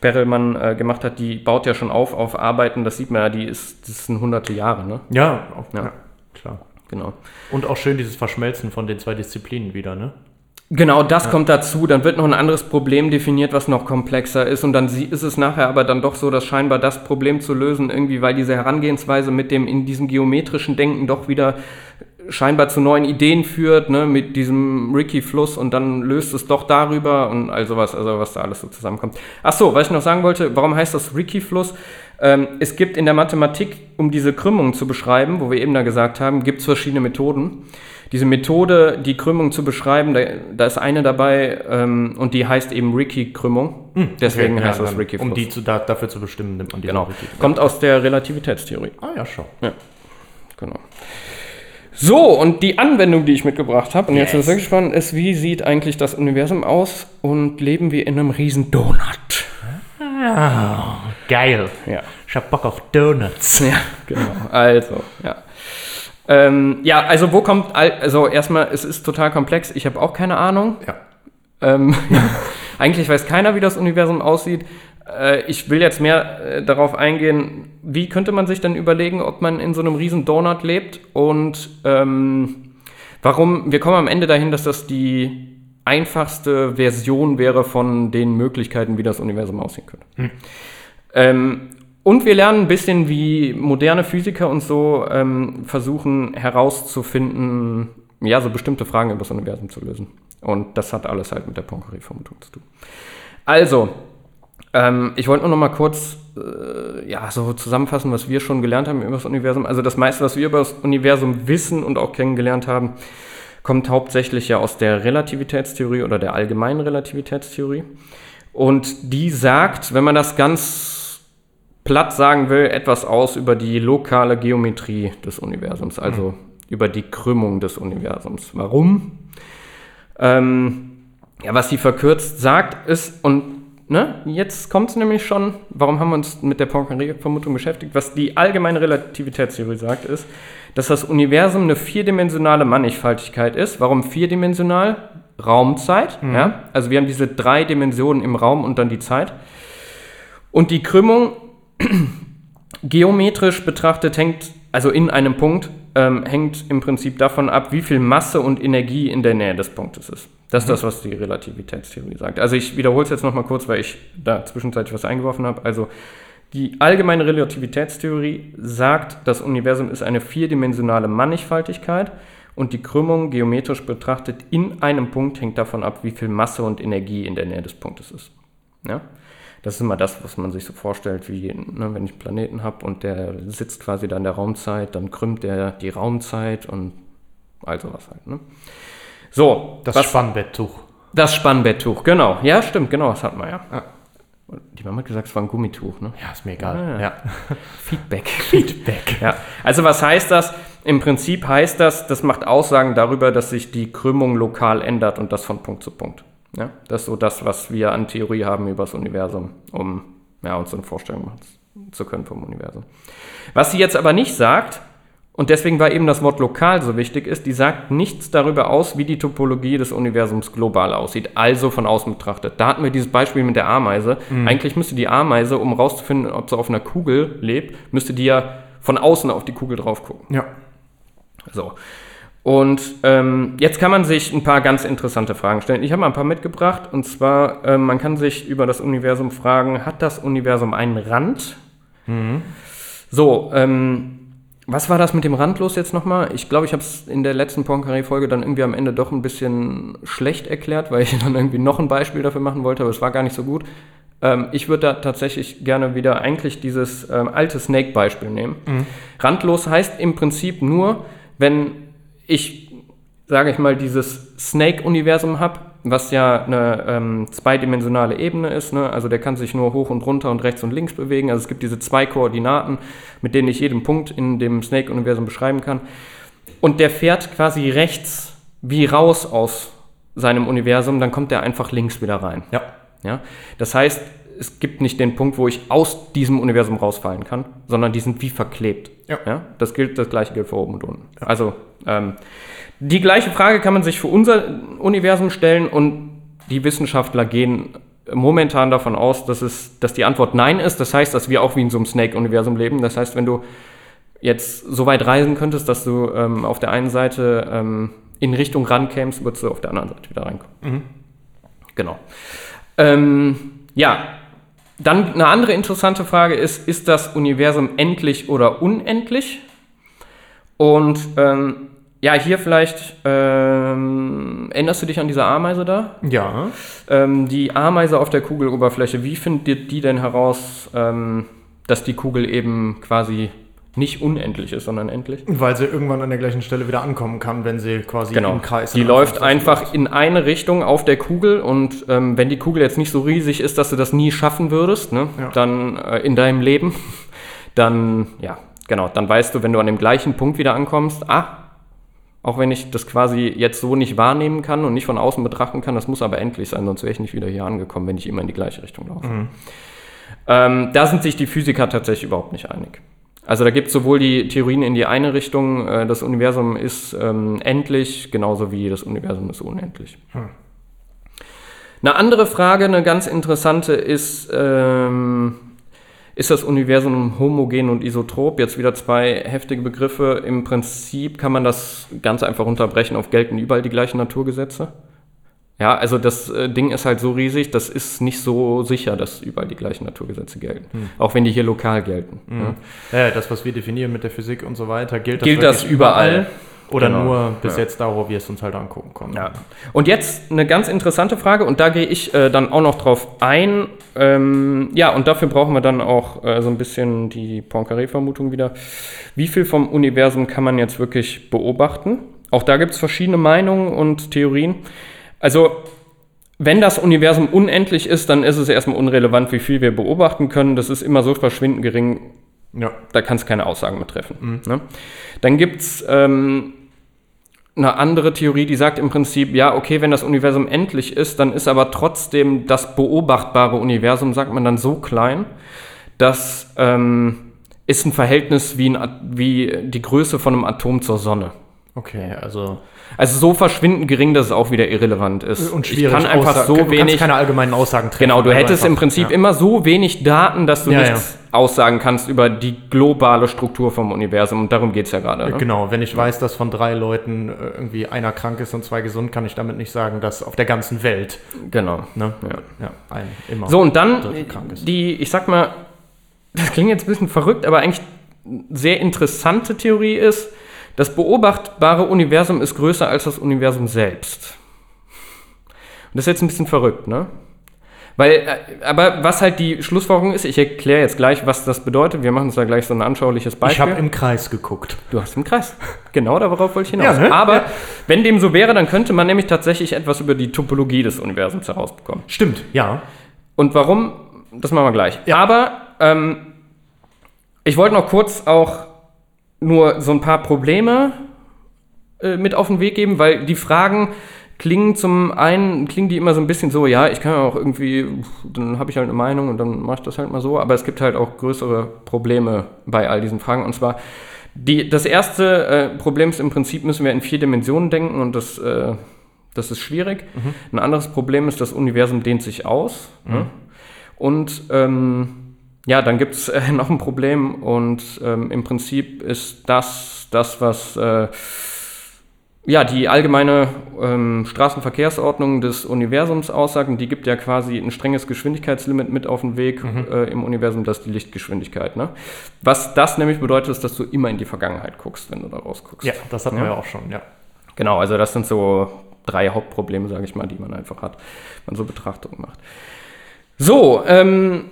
Perelmann äh, gemacht hat, die baut ja schon auf auf Arbeiten, das sieht man ja, die ist, das sind hunderte Jahre, ne? Ja, auf, Ja. ja. klar. Genau. Und auch schön dieses Verschmelzen von den zwei Disziplinen wieder, ne? Genau, das kommt dazu. Dann wird noch ein anderes Problem definiert, was noch komplexer ist. Und dann ist es nachher aber dann doch so, dass scheinbar das Problem zu lösen, irgendwie, weil diese Herangehensweise mit dem in diesem geometrischen Denken doch wieder scheinbar zu neuen Ideen führt, ne, mit diesem Ricky-Fluss und dann löst es doch darüber und all sowas, also was da alles so zusammenkommt. Ach so, was ich noch sagen wollte, warum heißt das Ricky-Fluss? Ähm, es gibt in der Mathematik, um diese Krümmung zu beschreiben, wo wir eben da gesagt haben, gibt es verschiedene Methoden. Diese Methode, die Krümmung zu beschreiben, da, da ist eine dabei ähm, und die heißt eben Ricky-Krümmung. Deswegen Okay, ja, heißt das dann, Ricky-Fluss. Um die zu, da, dafür zu bestimmen, nimmt man die genau. Kommt aus der Relativitätstheorie. Ah ja, schon. Ja, genau. So, und die Anwendung, die ich mitgebracht habe, und jetzt ist es wirklich spannend, ist, wie sieht eigentlich das Universum aus und leben wir in einem riesen Donut? Geil. Ja. Ich hab Bock auf Donuts. Ja, genau. Also, ja. Ähm, ja, also wo kommt, also erstmal, es ist total komplex, ich habe auch keine Ahnung. Ja. Ähm, eigentlich weiß keiner, wie das Universum aussieht. Äh, ich will jetzt mehr äh, darauf eingehen, wie könnte man sich dann überlegen, ob man in so einem riesen Donut lebt und ähm, warum, wir kommen am Ende dahin, dass das die einfachste Version wäre von den Möglichkeiten, wie das Universum aussehen könnte. Ähm, und wir lernen ein bisschen, wie moderne Physiker und so ähm, versuchen herauszufinden, ja, so bestimmte Fragen über das Universum zu lösen. Und das hat alles halt mit der Poincaré-Vermutung zu tun. Also, ähm, ich wollte nur noch mal kurz äh, ja, so zusammenfassen, was wir schon gelernt haben über das Universum. Also das meiste, was wir über das Universum wissen und auch kennengelernt haben, kommt hauptsächlich ja aus der Relativitätstheorie oder der allgemeinen Relativitätstheorie. Und die sagt, wenn man das ganz platt sagen will, etwas aus über die lokale Geometrie des Universums, also über die Krümmung des Universums. Warum? Ähm, ja, was sie verkürzt sagt, ist, und ne, jetzt kommt es nämlich schon, warum haben wir uns mit der Poincaré-Vermutung beschäftigt? Was die allgemeine Relativitätstheorie sagt, ist, dass das Universum eine vierdimensionale Mannigfaltigkeit ist. Warum vierdimensional? Raumzeit. Ja? Also wir haben diese drei Dimensionen im Raum und dann die Zeit. Und die Krümmung geometrisch betrachtet hängt, also in einem Punkt, ähm, hängt im Prinzip davon ab, wie viel Masse und Energie in der Nähe des Punktes ist. Das ist das, was die Relativitätstheorie sagt. Also ich wiederhole es jetzt nochmal kurz, weil ich da zwischenzeitlich was eingeworfen habe. Also die allgemeine Relativitätstheorie sagt, das Universum ist eine vierdimensionale Mannigfaltigkeit und die Krümmung geometrisch betrachtet in einem Punkt hängt davon ab, wie viel Masse und Energie in der Nähe des Punktes ist. Ja? Das ist immer das, was man sich so vorstellt, wie ne, wenn ich einen Planeten habe und der sitzt quasi da in der Raumzeit, dann krümmt der die Raumzeit und all sowas halt. Ne? So, Das was- Spannbetttuch. das Spannbetttuch, genau. Ja, stimmt, genau, das hatten wir ja. Und Die Mama hat gesagt, es war ein Gummituch, ne? Ja, ist mir egal. Ah. Ja. Feedback. Feedback. Ja, also was heißt das? Im Prinzip heißt das, das macht Aussagen darüber, dass sich die Krümmung lokal ändert und das von Punkt zu Punkt. Ja, das ist so das, was wir an Theorie haben über das Universum, um ja, uns so eine Vorstellung machen zu können vom Universum. Was sie jetzt aber nicht sagt, und deswegen war eben das Wort lokal so wichtig ist, die sagt nichts darüber aus, wie die Topologie des Universums global aussieht, also von außen betrachtet. Da hatten wir dieses Beispiel mit der Ameise. Eigentlich müsste die Ameise, um rauszufinden, ob sie auf einer Kugel lebt, müsste die ja von außen auf die Kugel drauf gucken. Ja. So. Und ähm, jetzt kann man sich ein paar ganz interessante Fragen stellen. Ich habe mal ein paar mitgebracht. Und zwar, ähm, man kann sich über das Universum fragen, hat das Universum einen Rand? So, ähm, was war das mit dem Rand los jetzt nochmal? Ich glaube, ich habe es in der letzten Poincaré-Folge dann irgendwie am Ende doch ein bisschen schlecht erklärt, weil ich dann irgendwie noch ein Beispiel dafür machen wollte, aber es war gar nicht so gut. Ähm, ich würde da tatsächlich gerne wieder eigentlich dieses ähm, alte Snake-Beispiel nehmen. Randlos heißt im Prinzip nur, wenn ich, sage ich mal, dieses Snake-Universum habe, was ja eine ähm, zweidimensionale Ebene ist, ne? also der kann sich nur hoch und runter und rechts und links bewegen. Also es gibt diese zwei Koordinaten, mit denen ich jeden Punkt in dem Snake-Universum beschreiben kann. Und der fährt quasi rechts wie raus aus seinem Universum, dann kommt er einfach links wieder rein. Ja. Ja? Das heißt, es gibt nicht den Punkt, wo ich aus diesem Universum rausfallen kann, sondern die sind wie verklebt. Ja. Das gilt, das gleiche gilt für oben und unten. Also ähm, die gleiche Frage kann man sich für unser Universum stellen und die Wissenschaftler gehen momentan davon aus, dass, es, dass die Antwort Nein ist. Das heißt, dass wir auch wie in so einem Snake-Universum leben. Das heißt, wenn du jetzt so weit reisen könntest, dass du ähm, auf der einen Seite ähm, in Richtung rankämst, würdest du auf der anderen Seite wieder reinkommen. Genau. Ähm, ja, dann eine andere interessante Frage ist, ist das Universum endlich oder unendlich? Und ähm, ja, hier vielleicht, ähm, erinnerst du dich an diese Ameise da? Ja. Ähm, die Ameise auf der Kugeloberfläche, wie findet die denn heraus, ähm, dass die Kugel eben quasi nicht unendlich ist, sondern endlich? Weil sie irgendwann an der gleichen Stelle wieder ankommen kann, wenn sie quasi Genau. im Kreis die läuft einfach in eine Richtung auf der Kugel und ähm, wenn die Kugel jetzt nicht so riesig ist, dass du das nie schaffen würdest, ne, Ja. dann äh, in deinem Leben, dann, ja, genau, dann weißt du, wenn du an dem gleichen Punkt wieder ankommst, ah, auch wenn ich das quasi jetzt so nicht wahrnehmen kann und nicht von außen betrachten kann, das muss aber endlich sein, sonst wäre ich nicht wieder hier angekommen, wenn ich immer in die gleiche Richtung laufe. Ähm, da sind sich die Physiker tatsächlich überhaupt nicht einig. Also da gibt es sowohl die Theorien in die eine Richtung, äh, das Universum ist ähm, endlich, genauso wie das Universum ist unendlich. Eine andere Frage, eine ganz interessante ist, ähm, ist das Universum homogen und isotrop? Jetzt wieder zwei heftige Begriffe. Im Prinzip kann man das ganz einfach unterbrechen auf gelten überall die gleichen Naturgesetze. Ja, also das äh, Ding ist halt so riesig, das ist nicht so sicher, dass überall die gleichen Naturgesetze gelten. Auch wenn die hier lokal gelten. Ja. Ja, das, was wir definieren mit der Physik und so weiter, gilt das, Gilt das wirklich überall? Oder Genau. nur bis Ja. jetzt da, wo wir es uns halt angucken konnten. Ja. Und jetzt eine ganz interessante Frage und da gehe ich äh, dann auch noch drauf ein. Ähm, ja, und dafür brauchen wir dann auch äh, so ein bisschen die Poincaré-Vermutung wieder. Wie viel vom Universum kann man jetzt wirklich beobachten? Auch da gibt es verschiedene Meinungen und Theorien. Also, wenn das Universum unendlich ist, dann ist es erstmal unrelevant, wie viel wir beobachten können. Das ist immer so verschwindend gering, Ja. da kannst du keine Aussagen mit treffen. Ne? Dann gibt es ähm, eine andere Theorie, die sagt im Prinzip, ja, okay, wenn das Universum endlich ist, dann ist aber trotzdem das beobachtbare Universum, sagt man dann, so klein, dass ähm, ist ein Verhältnis wie, ein, wie die Größe von einem Atom zur Sonne. Okay, also. Also so verschwindend gering, dass es auch wieder irrelevant ist. Und schwierig. Ich kann einfach Aussa- so du wenig. keine allgemeinen Aussagen treffen. Genau, du hättest einfach- im Prinzip ja. immer so wenig Daten, dass du Ja, nichts aussagen kannst über die globale Struktur vom Universum. Und darum geht es ja gerade. Ne? Genau, wenn ich weiß, dass von drei Leuten äh, irgendwie einer krank ist und zwei gesund, kann ich damit nicht sagen, dass auf der ganzen Welt Genau. ne, Ja. ja, ein immer. So, und dann die, ich sag mal, das klingt jetzt ein bisschen verrückt, aber eigentlich eine sehr interessante Theorie ist, das beobachtbare Universum ist größer als das Universum selbst. Und das ist jetzt ein bisschen verrückt, ne? Weil, äh, aber was halt die Schlussfolgerung ist, ich erkläre jetzt gleich, was das bedeutet. Wir machen uns da gleich so ein anschauliches ich Beispiel. habe im Kreis geguckt. Du hast im Kreis. Genau darauf wollte ich hinaus. Ja, ne? Aber Ja. wenn dem so wäre, dann könnte man nämlich tatsächlich etwas über die Topologie des Universums herausbekommen. Stimmt, ja. Und warum, das machen wir gleich. Aber ähm, ich wollte noch kurz auch nur so ein paar Probleme äh, mit auf den Weg geben, weil die Fragen klingen zum einen, klingen die immer so ein bisschen so, ja, ich kann ja auch irgendwie, dann habe ich halt eine Meinung und dann mache ich das halt mal so, aber es gibt halt auch größere Probleme bei all diesen Fragen und zwar die, das erste äh, Problem ist im Prinzip, müssen wir in vier Dimensionen denken und das, äh, das ist schwierig. Ein anderes Problem ist, das Universum dehnt sich aus. Ne? Und ähm, ja, dann gibt es äh, noch ein Problem und ähm, im Prinzip ist das das, was äh, ja, die allgemeine ähm, Straßenverkehrsordnung des Universums aussagt, und die gibt ja quasi ein strenges Geschwindigkeitslimit mit auf den Weg äh, im Universum, das ist die Lichtgeschwindigkeit. Ne? Was das nämlich bedeutet, ist, dass du immer in die Vergangenheit guckst, wenn du da rausguckst. Ja, das hatten wir ja auch schon, ja. Genau, also das sind so drei Hauptprobleme, sage ich mal, die man einfach hat, wenn man so Betrachtungen macht. So, ähm,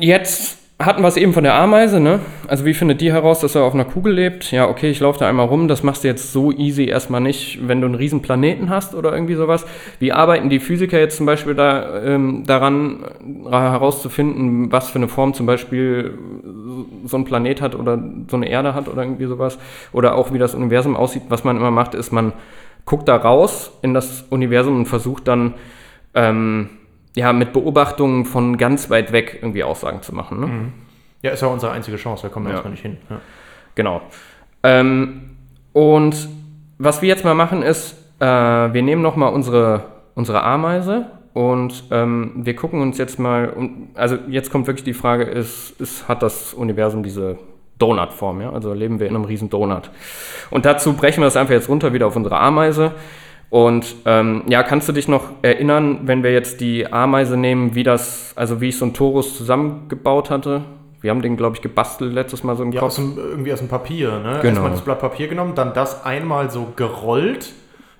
jetzt hatten wir es eben von der Ameise, ne? Also wie findet die heraus, dass er auf einer Kugel lebt? Ja, okay, ich laufe da einmal rum, das machst du jetzt so easy erstmal nicht, wenn du einen riesen Planeten hast oder irgendwie sowas. Wie arbeiten die Physiker jetzt zum Beispiel da, ähm, daran äh, herauszufinden, was für eine Form zum Beispiel so ein Planet hat oder so eine Erde hat oder irgendwie sowas? Oder auch wie das Universum aussieht, was man immer macht, ist, man guckt da raus in das Universum und versucht dann ähm, ja mit Beobachtungen von ganz weit weg irgendwie Aussagen zu machen. Ne? Ja, ist ja unsere einzige Chance, da kommen wir Ja. erstmal nicht hin. Ja. Genau. Ähm, und was wir jetzt mal machen ist, äh, wir nehmen noch mal unsere, unsere Ameise und ähm, wir gucken uns jetzt mal, also jetzt kommt wirklich die Frage, ist, ist, hat das Universum diese Donut-Form, ja? Also leben wir in einem riesen Donut. Und dazu brechen wir das einfach jetzt runter wieder auf unsere Ameise. Und ähm, ja, kannst du dich noch erinnern, wenn wir jetzt die Ameise nehmen, wie das, also wie ich so einen Torus zusammengebaut hatte? Wir haben den, glaube ich, gebastelt letztes Mal so im Ja, Kopf. aus dem, irgendwie aus dem Papier, ne? Genau. Erstmal das Blatt Papier genommen, dann das einmal so gerollt.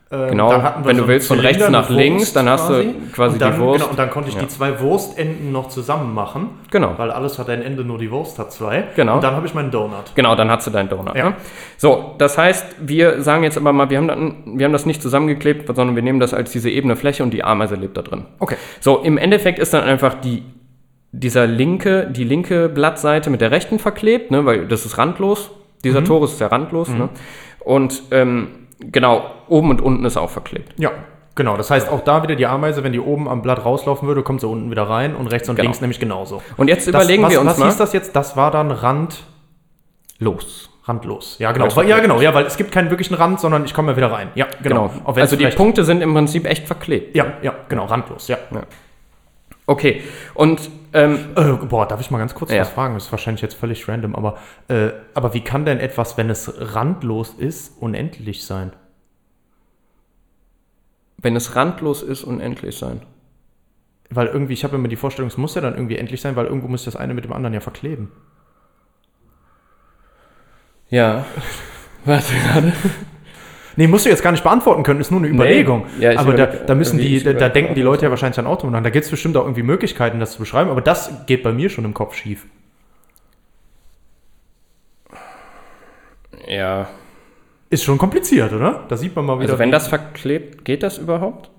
Ähm, Genau, dann hatten wir wenn du willst, von rechts nach links, dann hast du quasi dann, die Wurst. Genau, und dann konnte ich Ja. die zwei Wurstenden noch zusammen machen. Genau. Weil alles hat ein Ende, nur die Wurst hat zwei. Genau. Und dann habe ich meinen Donut. Genau, dann hast du deinen Donut. Ja. Ne? So, das heißt, wir sagen jetzt aber mal, wir haben, dann, wir haben das nicht zusammengeklebt, sondern wir nehmen das als diese ebene Fläche und die Ameise lebt da drin. Okay. So, im Endeffekt ist dann einfach die, dieser linke, die linke Blattseite mit der rechten verklebt, ne, weil das ist randlos. Dieser Torus ist ja randlos. Ne? Und ähm, genau, oben und unten ist auch verklebt. Ja, genau. Das heißt auch da wieder die Ameise, wenn die oben am Blatt rauslaufen würde, kommt sie unten wieder rein und rechts und Genau. links nämlich genauso. Und jetzt Das- überlegen was, wir uns was mal. hieß das jetzt? Das war dann randlos. Randlos. Ja, genau. Ja, genau. Ja, weil es gibt keinen wirklichen Rand, sondern ich komme ja wieder rein. Ja, genau. Genau. Also die Punkte sind im Prinzip echt verklebt. Ja, ja, genau. Randlos. Ja. Okay. Und ähm, Äh, boah, darf ich mal ganz kurz Ja. was fragen? Das ist wahrscheinlich jetzt völlig random, aber, äh, aber wie kann denn etwas, wenn es randlos ist, unendlich sein? wenn es randlos ist, unendlich sein. Weil irgendwie, ich habe immer die Vorstellung, es muss ja dann irgendwie endlich sein, weil irgendwo muss das eine mit dem anderen ja verkleben. Ja. Warte gerade. Nee, musst du jetzt gar nicht beantworten können, ist nur eine Überlegung. Ja, ich aber da, da müssen die, da, da denken die Leute ja wahrscheinlich an Auto nach. Da gibt es bestimmt auch irgendwie Möglichkeiten, das zu beschreiben, aber das geht bei mir schon im Kopf schief. Ja. Ist schon kompliziert, oder? Da sieht man mal wieder. Also wenn das verklebt, geht das überhaupt?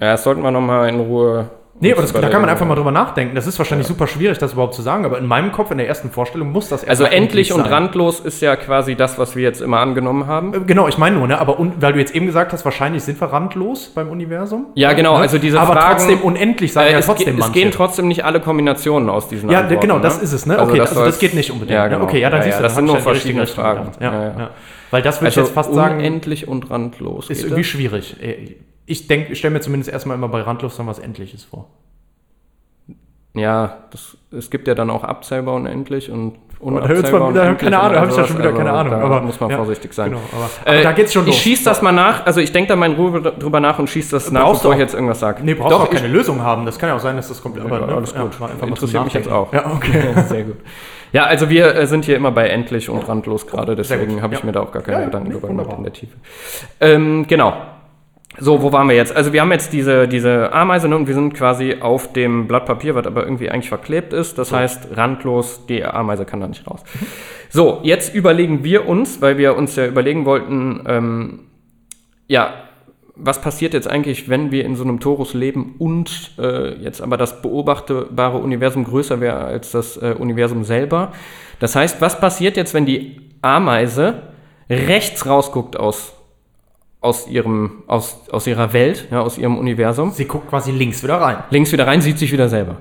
Ja, das sollten wir nochmal in Ruhe. Nee, aber das, da kann man einfach mal drüber nachdenken. Das ist wahrscheinlich super schwierig, das überhaupt zu sagen, aber in meinem Kopf, in der ersten Vorstellung, muss das Also endlich und sein. randlos ist ja quasi das, was wir jetzt immer angenommen haben. Äh, Genau, ich meine nur, ne? Aber weil du jetzt eben gesagt hast, wahrscheinlich sind wir randlos beim Universum. Ja, genau, Ne? also diese aber Fragen- trotzdem unendlich sagen Äh, ja trotzdem ge- es manche. gehen trotzdem nicht alle Kombinationen aus diesen Ja, Antworten. genau, ne? das ist es, ne? Okay, also das, geht nicht unbedingt. Ja, ne? genau. Okay, ja, dann ja, siehst ja, du, das sind nur ja verschiedene Fragen. Ja, ja. Weil das würde Also ich jetzt fast sagen, unendlich und randlos. ist irgendwie das? schwierig. Äh, Ich denke, ich stelle mir zumindest erstmal immer bei randlos dann was Endliches vor. Ja, das, es gibt ja dann auch abzählbar unendlich und unabzählbar wieder- unendlich keine und Ahnung, da hab ich ja schon wieder keine also Ahnung, Da aber- muss man ja, vorsichtig sein. Genau, aber, aber Äh, da geht's schon los. Ich schieß das mal nach, also ich denke da mal in Ruhe drüber nach und schieß das nach, Brauchst bevor du ich auch- jetzt irgendwas sage. Nee, brauchst du auch keine Lösung haben. Das kann ja auch sein, dass das. Aber, Ja, ne? alles gut. mal Interessiert mich jetzt auch. Ja, okay. Sehr gut. Ja, also wir äh, sind hier immer bei endlich und randlos gerade, deswegen habe ich Ja. mir da auch gar keine Ja, ja, Gedanken drüber gemacht in der Tiefe. Ähm, genau. So, wo waren wir jetzt? Also wir haben jetzt diese, diese Ameise ne, und wir sind quasi auf dem Blatt Papier, was aber irgendwie eigentlich verklebt ist. Das heißt, randlos, die Ameise kann da nicht raus. So, jetzt überlegen wir uns, weil wir uns ja überlegen wollten, ähm, ja, was passiert jetzt eigentlich, wenn wir in so einem Torus leben und äh, jetzt aber das beobachtbare Universum größer wäre als das äh, Universum selber? Das heißt, was passiert jetzt, wenn die Ameise rechts rausguckt aus, aus, ihrem, aus, aus ihrer Welt, ja, aus ihrem Universum? Sie guckt quasi links wieder rein. Links wieder rein, sieht sich wieder selber.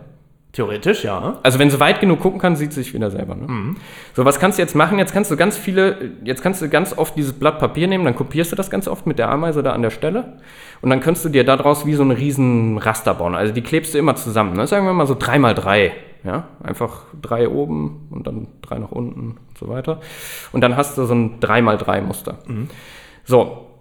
Theoretisch, ja. Also wenn sie weit genug gucken kann, sieht sie sich wieder selber. Ne? So, was kannst du jetzt machen? Jetzt kannst du ganz viele, jetzt kannst du ganz oft dieses Blatt Papier nehmen, dann kopierst du das ganz oft mit der Ameise da an der Stelle und dann kannst du dir daraus wie so eine riesen Raster bauen. Also die klebst du immer zusammen. Ne? Sagen wir mal so 3 mal 3 Ja? Einfach drei oben und dann drei nach unten und so weiter. Und dann hast du so ein 3 mal 3 Muster. So,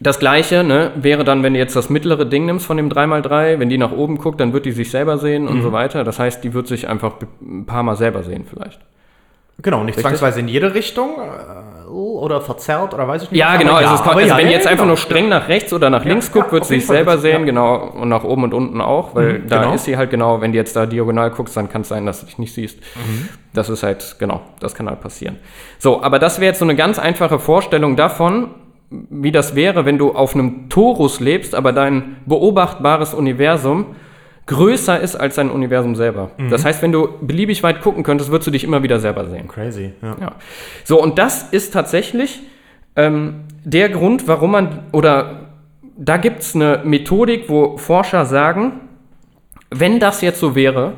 das gleiche ne, wäre dann, wenn du jetzt das mittlere Ding nimmst von dem 3x3, wenn die nach oben guckt, dann wird die sich selber sehen und so weiter. Das heißt, die wird sich einfach ein paar Mal selber sehen vielleicht. Genau, nicht Richtig? zwangsweise in jede Richtung äh, oder verzerrt oder weiß ich nicht. Ja, genau. aber Also, es kommt, also ja, wenn ja, jetzt ja, einfach genau. nur streng nach rechts oder nach links guckt, ja, wird sie sich Fall selber sehen, ja. genau, und nach oben und unten auch, weil Mhm, da genau. ist sie halt genau, wenn du jetzt da diagonal guckst, dann kann es sein, dass du dich nicht siehst. Mhm. Das ist halt, genau, das kann halt passieren. So, aber das wäre jetzt so eine ganz einfache Vorstellung davon, wie das wäre, wenn du auf einem Torus lebst, aber dein beobachtbares Universum größer ist als dein Universum selber. Mhm. Das heißt, wenn du beliebig weit gucken könntest, würdest du dich immer wieder selber sehen. Crazy, ja. Ja. So, und das ist tatsächlich ähm, der Grund, warum man, oder da gibt es eine Methodik, wo Forscher sagen, wenn das jetzt so wäre,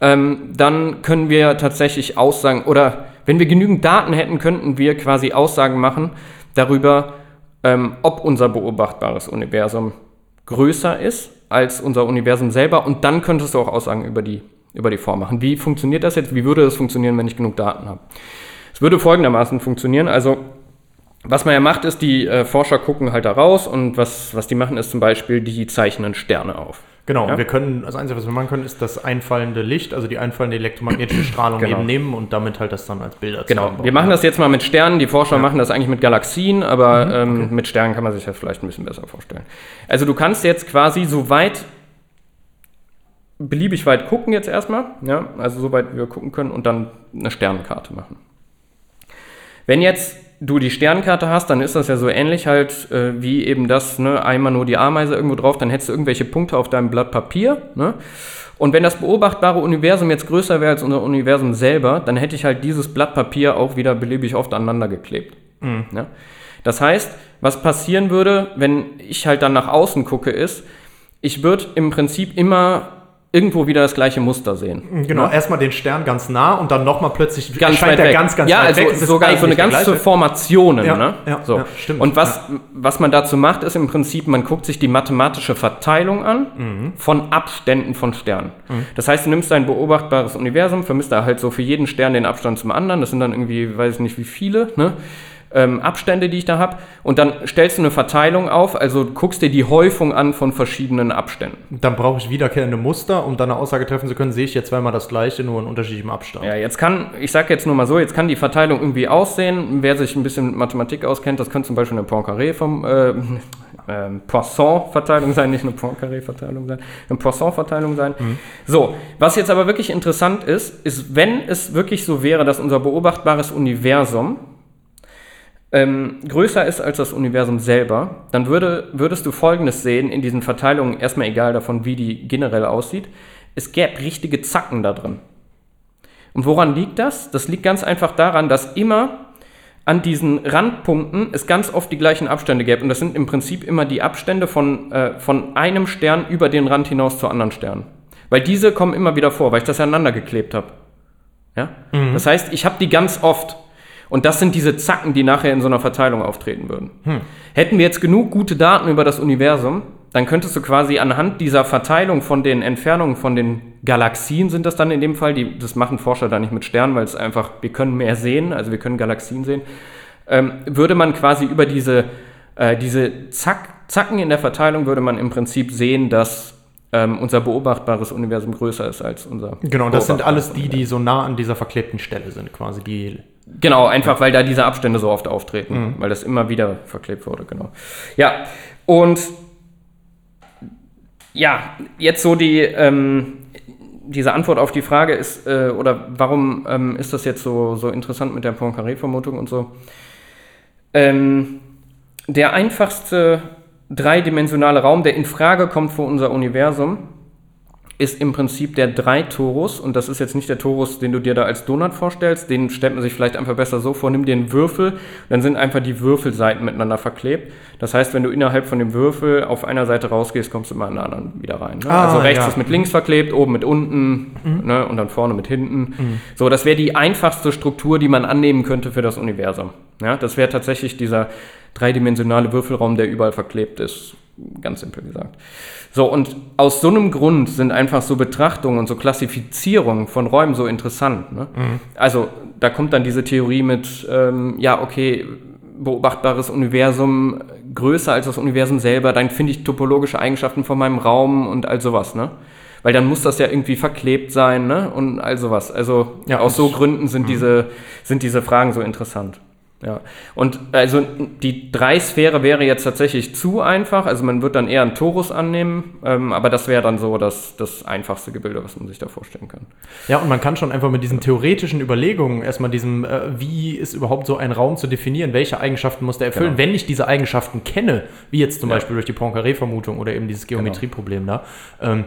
ähm, dann können wir tatsächlich Aussagen, oder wenn wir genügend Daten hätten, könnten wir quasi Aussagen machen darüber, ähm, ob unser beobachtbares Universum größer ist als unser Universum selber und dann könntest du auch Aussagen über die, über die Form machen. Wie funktioniert das jetzt? Wie würde das funktionieren, wenn ich genug Daten habe? Es würde folgendermaßen funktionieren. Also was man ja macht, ist, die äh, Forscher gucken halt da raus und was, was die machen, ist zum Beispiel, die zeichnen Sterne auf. Genau, Ja? wir können, das Einzige, was wir machen können, ist das einfallende Licht, also die einfallende elektromagnetische Strahlung Genau. eben nehmen und damit halt das dann als Bilder Genau, wir machen das jetzt mal mit Sternen. Die Forscher machen das eigentlich mit Galaxien, aber ähm, mit Sternen kann man sich das vielleicht ein bisschen besser vorstellen. Also du kannst jetzt quasi so weit, beliebig weit gucken jetzt erstmal, ja, also so weit wir gucken können und dann eine Sternenkarte machen. Wenn jetzt du die Sternenkarte hast, dann ist das ja so ähnlich halt äh, wie eben das, ne, einmal nur die Ameise irgendwo drauf, dann hättest du irgendwelche Punkte auf deinem Blatt Papier, ne? Und wenn das beobachtbare Universum jetzt größer wäre als unser Universum selber, dann hätte ich halt dieses Blatt Papier auch wieder beliebig oft aneinander geklebt. Ja? Das heißt, was passieren würde, wenn ich halt dann nach außen gucke, ist, ich würde im Prinzip immer irgendwo wieder das gleiche Muster sehen. Genau, erstmal den Stern ganz nah und dann nochmal plötzlich Ganz erscheint weit der weg. ganz, ganz ja, weit also weg. Ist sogar so eine ganze gleiche. Formationen. Ja, ne? ja, so. ja, stimmt. Und was, was man dazu macht, ist im Prinzip, man guckt sich die mathematische Verteilung an Mhm. von Abständen von Sternen. Das heißt, du nimmst dein beobachtbares Universum, vermisst da halt so für jeden Stern den Abstand zum anderen. Das sind dann irgendwie, weiß ich nicht wie viele, ne? Ähm, Abstände, die ich da habe. Und dann stellst du eine Verteilung auf, also guckst dir die Häufung an von verschiedenen Abständen. Dann brauche ich wiederkehrende Muster, um dann eine Aussage treffen zu können, sehe ich jetzt zweimal das gleiche, nur in unterschiedlichem Abstand. Ja, jetzt kann, ich sage jetzt nur mal so, jetzt kann die Verteilung irgendwie aussehen. Wer sich ein bisschen mit Mathematik auskennt, das könnte zum Beispiel eine Poincaré vom äh, ähm, Poisson-Verteilung sein, nicht eine Poincaré-Verteilung sein, eine Poisson-Verteilung sein. So, was jetzt aber wirklich interessant ist, ist, wenn es wirklich so wäre, dass unser beobachtbares Universum ähm, größer ist als das Universum selber, dann würde, würdest du Folgendes sehen in diesen Verteilungen, erstmal egal davon, wie die generell aussieht. Es gäbe richtige Zacken da drin. Und woran liegt das? Das liegt ganz einfach daran, dass immer an diesen Randpunkten es ganz oft die gleichen Abstände gäbe. Und das sind im Prinzip immer die Abstände von, äh, von einem Stern über den Rand hinaus zu anderen Sternen. Weil diese kommen immer wieder vor, weil ich das aneinander geklebt habe. Ja? Das heißt, ich habe die ganz oft. Und das sind diese Zacken, die nachher in so einer Verteilung auftreten würden. Hätten wir jetzt genug gute Daten über das Universum, dann könntest du quasi anhand dieser Verteilung von den Entfernungen von den Galaxien sind das dann in dem Fall, die, das machen Forscher da nicht mit Sternen, weil es einfach, wir können mehr sehen, also wir können Galaxien sehen, ähm, würde man quasi über diese, äh, diese Zack, Zacken in der Verteilung, würde man im Prinzip sehen, dass ähm, unser beobachtbares Universum größer ist als unser. Genau, das sind alles die, die so nah an dieser verklebten Stelle sind, quasi die. Genau, einfach weil da diese Abstände so oft auftreten, weil das immer wieder verklebt wurde, genau. Ja, und ja, jetzt so die, ähm, diese Antwort auf die Frage ist, äh, oder warum ähm, ist das jetzt so, so interessant mit der Poincaré-Vermutung und so? Ähm, der einfachste dreidimensionale Raum, der in Frage kommt für unser Universum, ist im Prinzip der Dreitorus. Und das ist jetzt nicht der Torus, den du dir da als Donut vorstellst. Den stellt man sich vielleicht einfach besser so vor. Nimm dir einen Würfel, dann sind einfach die Würfelseiten miteinander verklebt. Das heißt, wenn du innerhalb von dem Würfel auf einer Seite rausgehst, kommst du immer an der anderen wieder rein. Ne? Ah, also rechts ja. ist mit links verklebt, oben mit unten ne? und dann vorne mit hinten. So, das wäre die einfachste Struktur, die man annehmen könnte für das Universum. Ja? Das wäre tatsächlich dieser dreidimensionale Würfelraum, der überall verklebt ist. Ganz simpel gesagt. So, und aus so einem Grund sind einfach so Betrachtungen und so Klassifizierungen von Räumen so interessant. Ne? Also, da kommt dann diese Theorie mit, ähm, ja, okay, beobachtbares Universum größer als das Universum selber, dann finde ich topologische Eigenschaften von meinem Raum und all sowas, ne? Weil dann muss das ja irgendwie verklebt sein, ne? Und all sowas. Also Ja, aus so Gründen sind diese, sind diese Fragen so interessant. Ja. Und also die Dreisphäre wäre jetzt tatsächlich zu einfach. Also man wird dann eher einen Torus annehmen, ähm, aber das wäre dann so das, das einfachste Gebilde, was man sich da vorstellen kann. Ja, und man kann schon einfach mit diesen theoretischen Überlegungen erstmal diesem, äh, wie ist überhaupt so ein Raum zu definieren, welche Eigenschaften muss der erfüllen, Genau. wenn ich diese Eigenschaften kenne, wie jetzt zum Ja. Beispiel durch die Poincaré-Vermutung oder eben dieses Geometrieproblem da. Ähm,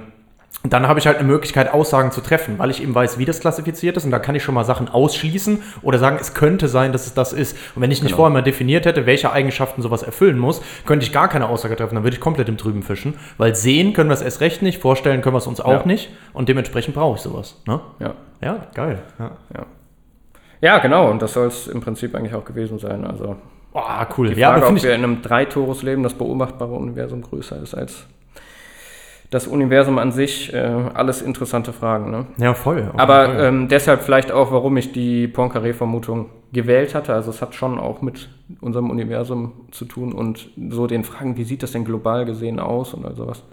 dann habe ich halt eine Möglichkeit, Aussagen zu treffen, weil ich eben weiß, wie das klassifiziert ist und da kann ich schon mal Sachen ausschließen oder sagen, es könnte sein, dass es das ist. Und wenn ich nicht vorher mal definiert hätte, welche Eigenschaften sowas erfüllen muss, könnte ich gar keine Aussage treffen, dann würde ich komplett im Trüben fischen, weil sehen können wir es erst recht nicht, vorstellen können wir es uns auch Ja. nicht und dementsprechend brauche ich sowas. Ne? Ja. Ja, geil. Ja. Ja, genau, und das soll es im Prinzip eigentlich auch gewesen sein. Also Oh, cool. die ja, Frage, aber ob wir in einem Drei-Tores-Leben das beobachtbare Universum größer ist als das Universum an sich. Äh, alles interessante Fragen. Ne? Ja, voll. Aber Fall. ähm, deshalb vielleicht auch, warum ich die Poincaré-Vermutung gewählt hatte. Also es hat schon auch mit unserem Universum zu tun und so den Fragen, wie sieht das denn global gesehen aus und all sowas.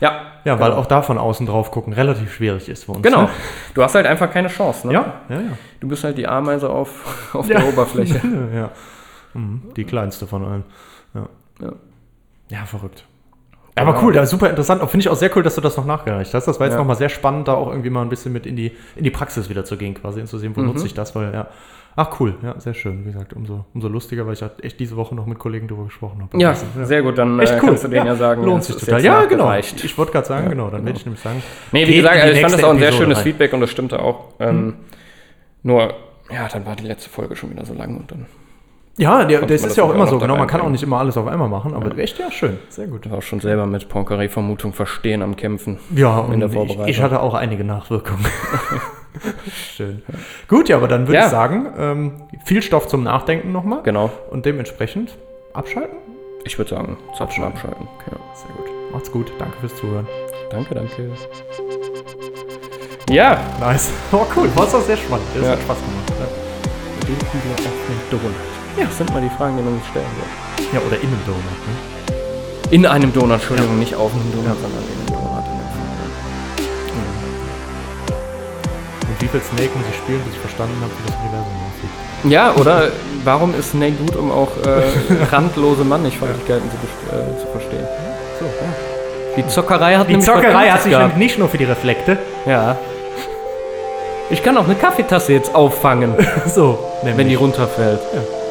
Ja, ja, weil genau. auch da von außen drauf gucken relativ schwierig ist für uns. Genau. Ne? Du hast halt einfach keine Chance. Ne? Ja, ja, ja. Du bist halt die Ameise auf, auf Ja. der Oberfläche. ja. Mhm, die kleinste von allen. Ja, Ja. ja verrückt. Aber cool, ja, super interessant. Finde ich auch sehr cool, dass du das noch nachgereicht hast. Das war jetzt Ja. nochmal sehr spannend, da auch irgendwie mal ein bisschen mit in die, in die Praxis wieder zu gehen, quasi und zu sehen, wo Mhm. nutze ich das, weil ja. Ach cool, ja, sehr schön. Wie gesagt, umso, umso lustiger, weil ich halt echt diese Woche noch mit Kollegen drüber gesprochen habe. Ja, Also, sehr gut. Dann Echt äh, cool. kannst du denen ja, sagen, lohnt sich total. jetzt Ja, genau. nachgereicht. Ich wollte gerade sagen, Ja, genau, dann genau. werde ich nämlich sagen. Nee, wie gesagt, also ich fand das auch ein sehr Episode schönes rein. Feedback und das stimmte auch. Ähm, Nur, ja, dann war die letzte Folge schon wieder so lang und dann Ja, der, das ist das ja auch immer so, genau. Man kann auch nicht immer alles auf einmal machen, aber echt ja schön. Sehr gut. war auch schon selber mit Poincaré-Vermutung verstehen am Kämpfen. Ja, in der und Vorbereitung. Ich, ich hatte auch einige Nachwirkungen. Schön. Gut, ja, aber dann würde Ja. ich sagen, ähm, viel Stoff zum Nachdenken nochmal. Genau. Und dementsprechend abschalten. Ich würde sagen, Zapfen abschalten. Ja. Sehr gut. Macht's gut. Danke fürs Zuhören. Danke, danke. Ja, Nice. Oh, cool. War auch sehr spannend. Das Ja. hat Spaß gemacht. denken wir auf den Donut. Ja, das sind mal die Fragen, die man sich stellen soll. Ja, ja oder in einem Donut. Ne? In einem Donut, Entschuldigung, nicht auf einem Donut, sondern in einem Donut. In. Und wie viel Snake muss ich spielen, bis ich verstanden habe, wie das Universum aussieht? Ja, oder warum ist Snake gut, um auch äh, randlose Mannigfaltigkeiten zu, best- äh, zu verstehen? So, ja. Die Zockerei hat Die nämlich Zockerei hat sich gehabt. nicht nur für die Reflekte. Ja. Ich kann auch eine Kaffeetasse jetzt auffangen, So, nämlich. wenn die runterfällt. Boah.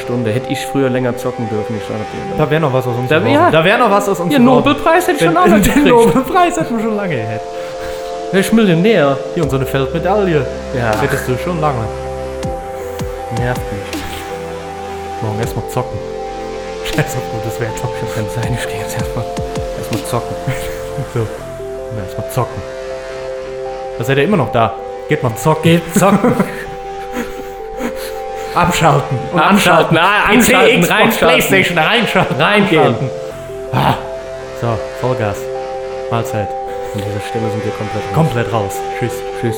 Stunde. Hätte ich früher länger zocken dürfen, ich sage dir. Da wäre noch was aus uns Da. Da wäre noch was aus uns Ja, geworden. Nobelpreis hätte ich schon noch Den, den. Nobelpreis hätten wir schon lange gehabt. Wer ist Millionär? Hier und so eine Feldmedaille. Ja. Das hättest du schon lange. Nervt mich. Morgen erstmal zocken. Scheiß auf gutes Wetter. Kann sein, ich gehe jetzt erstmal erstmal zocken. So. Erstmal zocken. Da seid ihr immer noch da. Geht mal zocken. Geht zocken. Abschalten. Und Abschalten, ah, PC, anschalten, Xbox, reinschalten. Playstation, reinschalten. Reingehen. Ah. So, Vollgas. Mahlzeit. An dieser Stelle sind wir komplett raus. Komplett raus. Tschüss. Tschüss.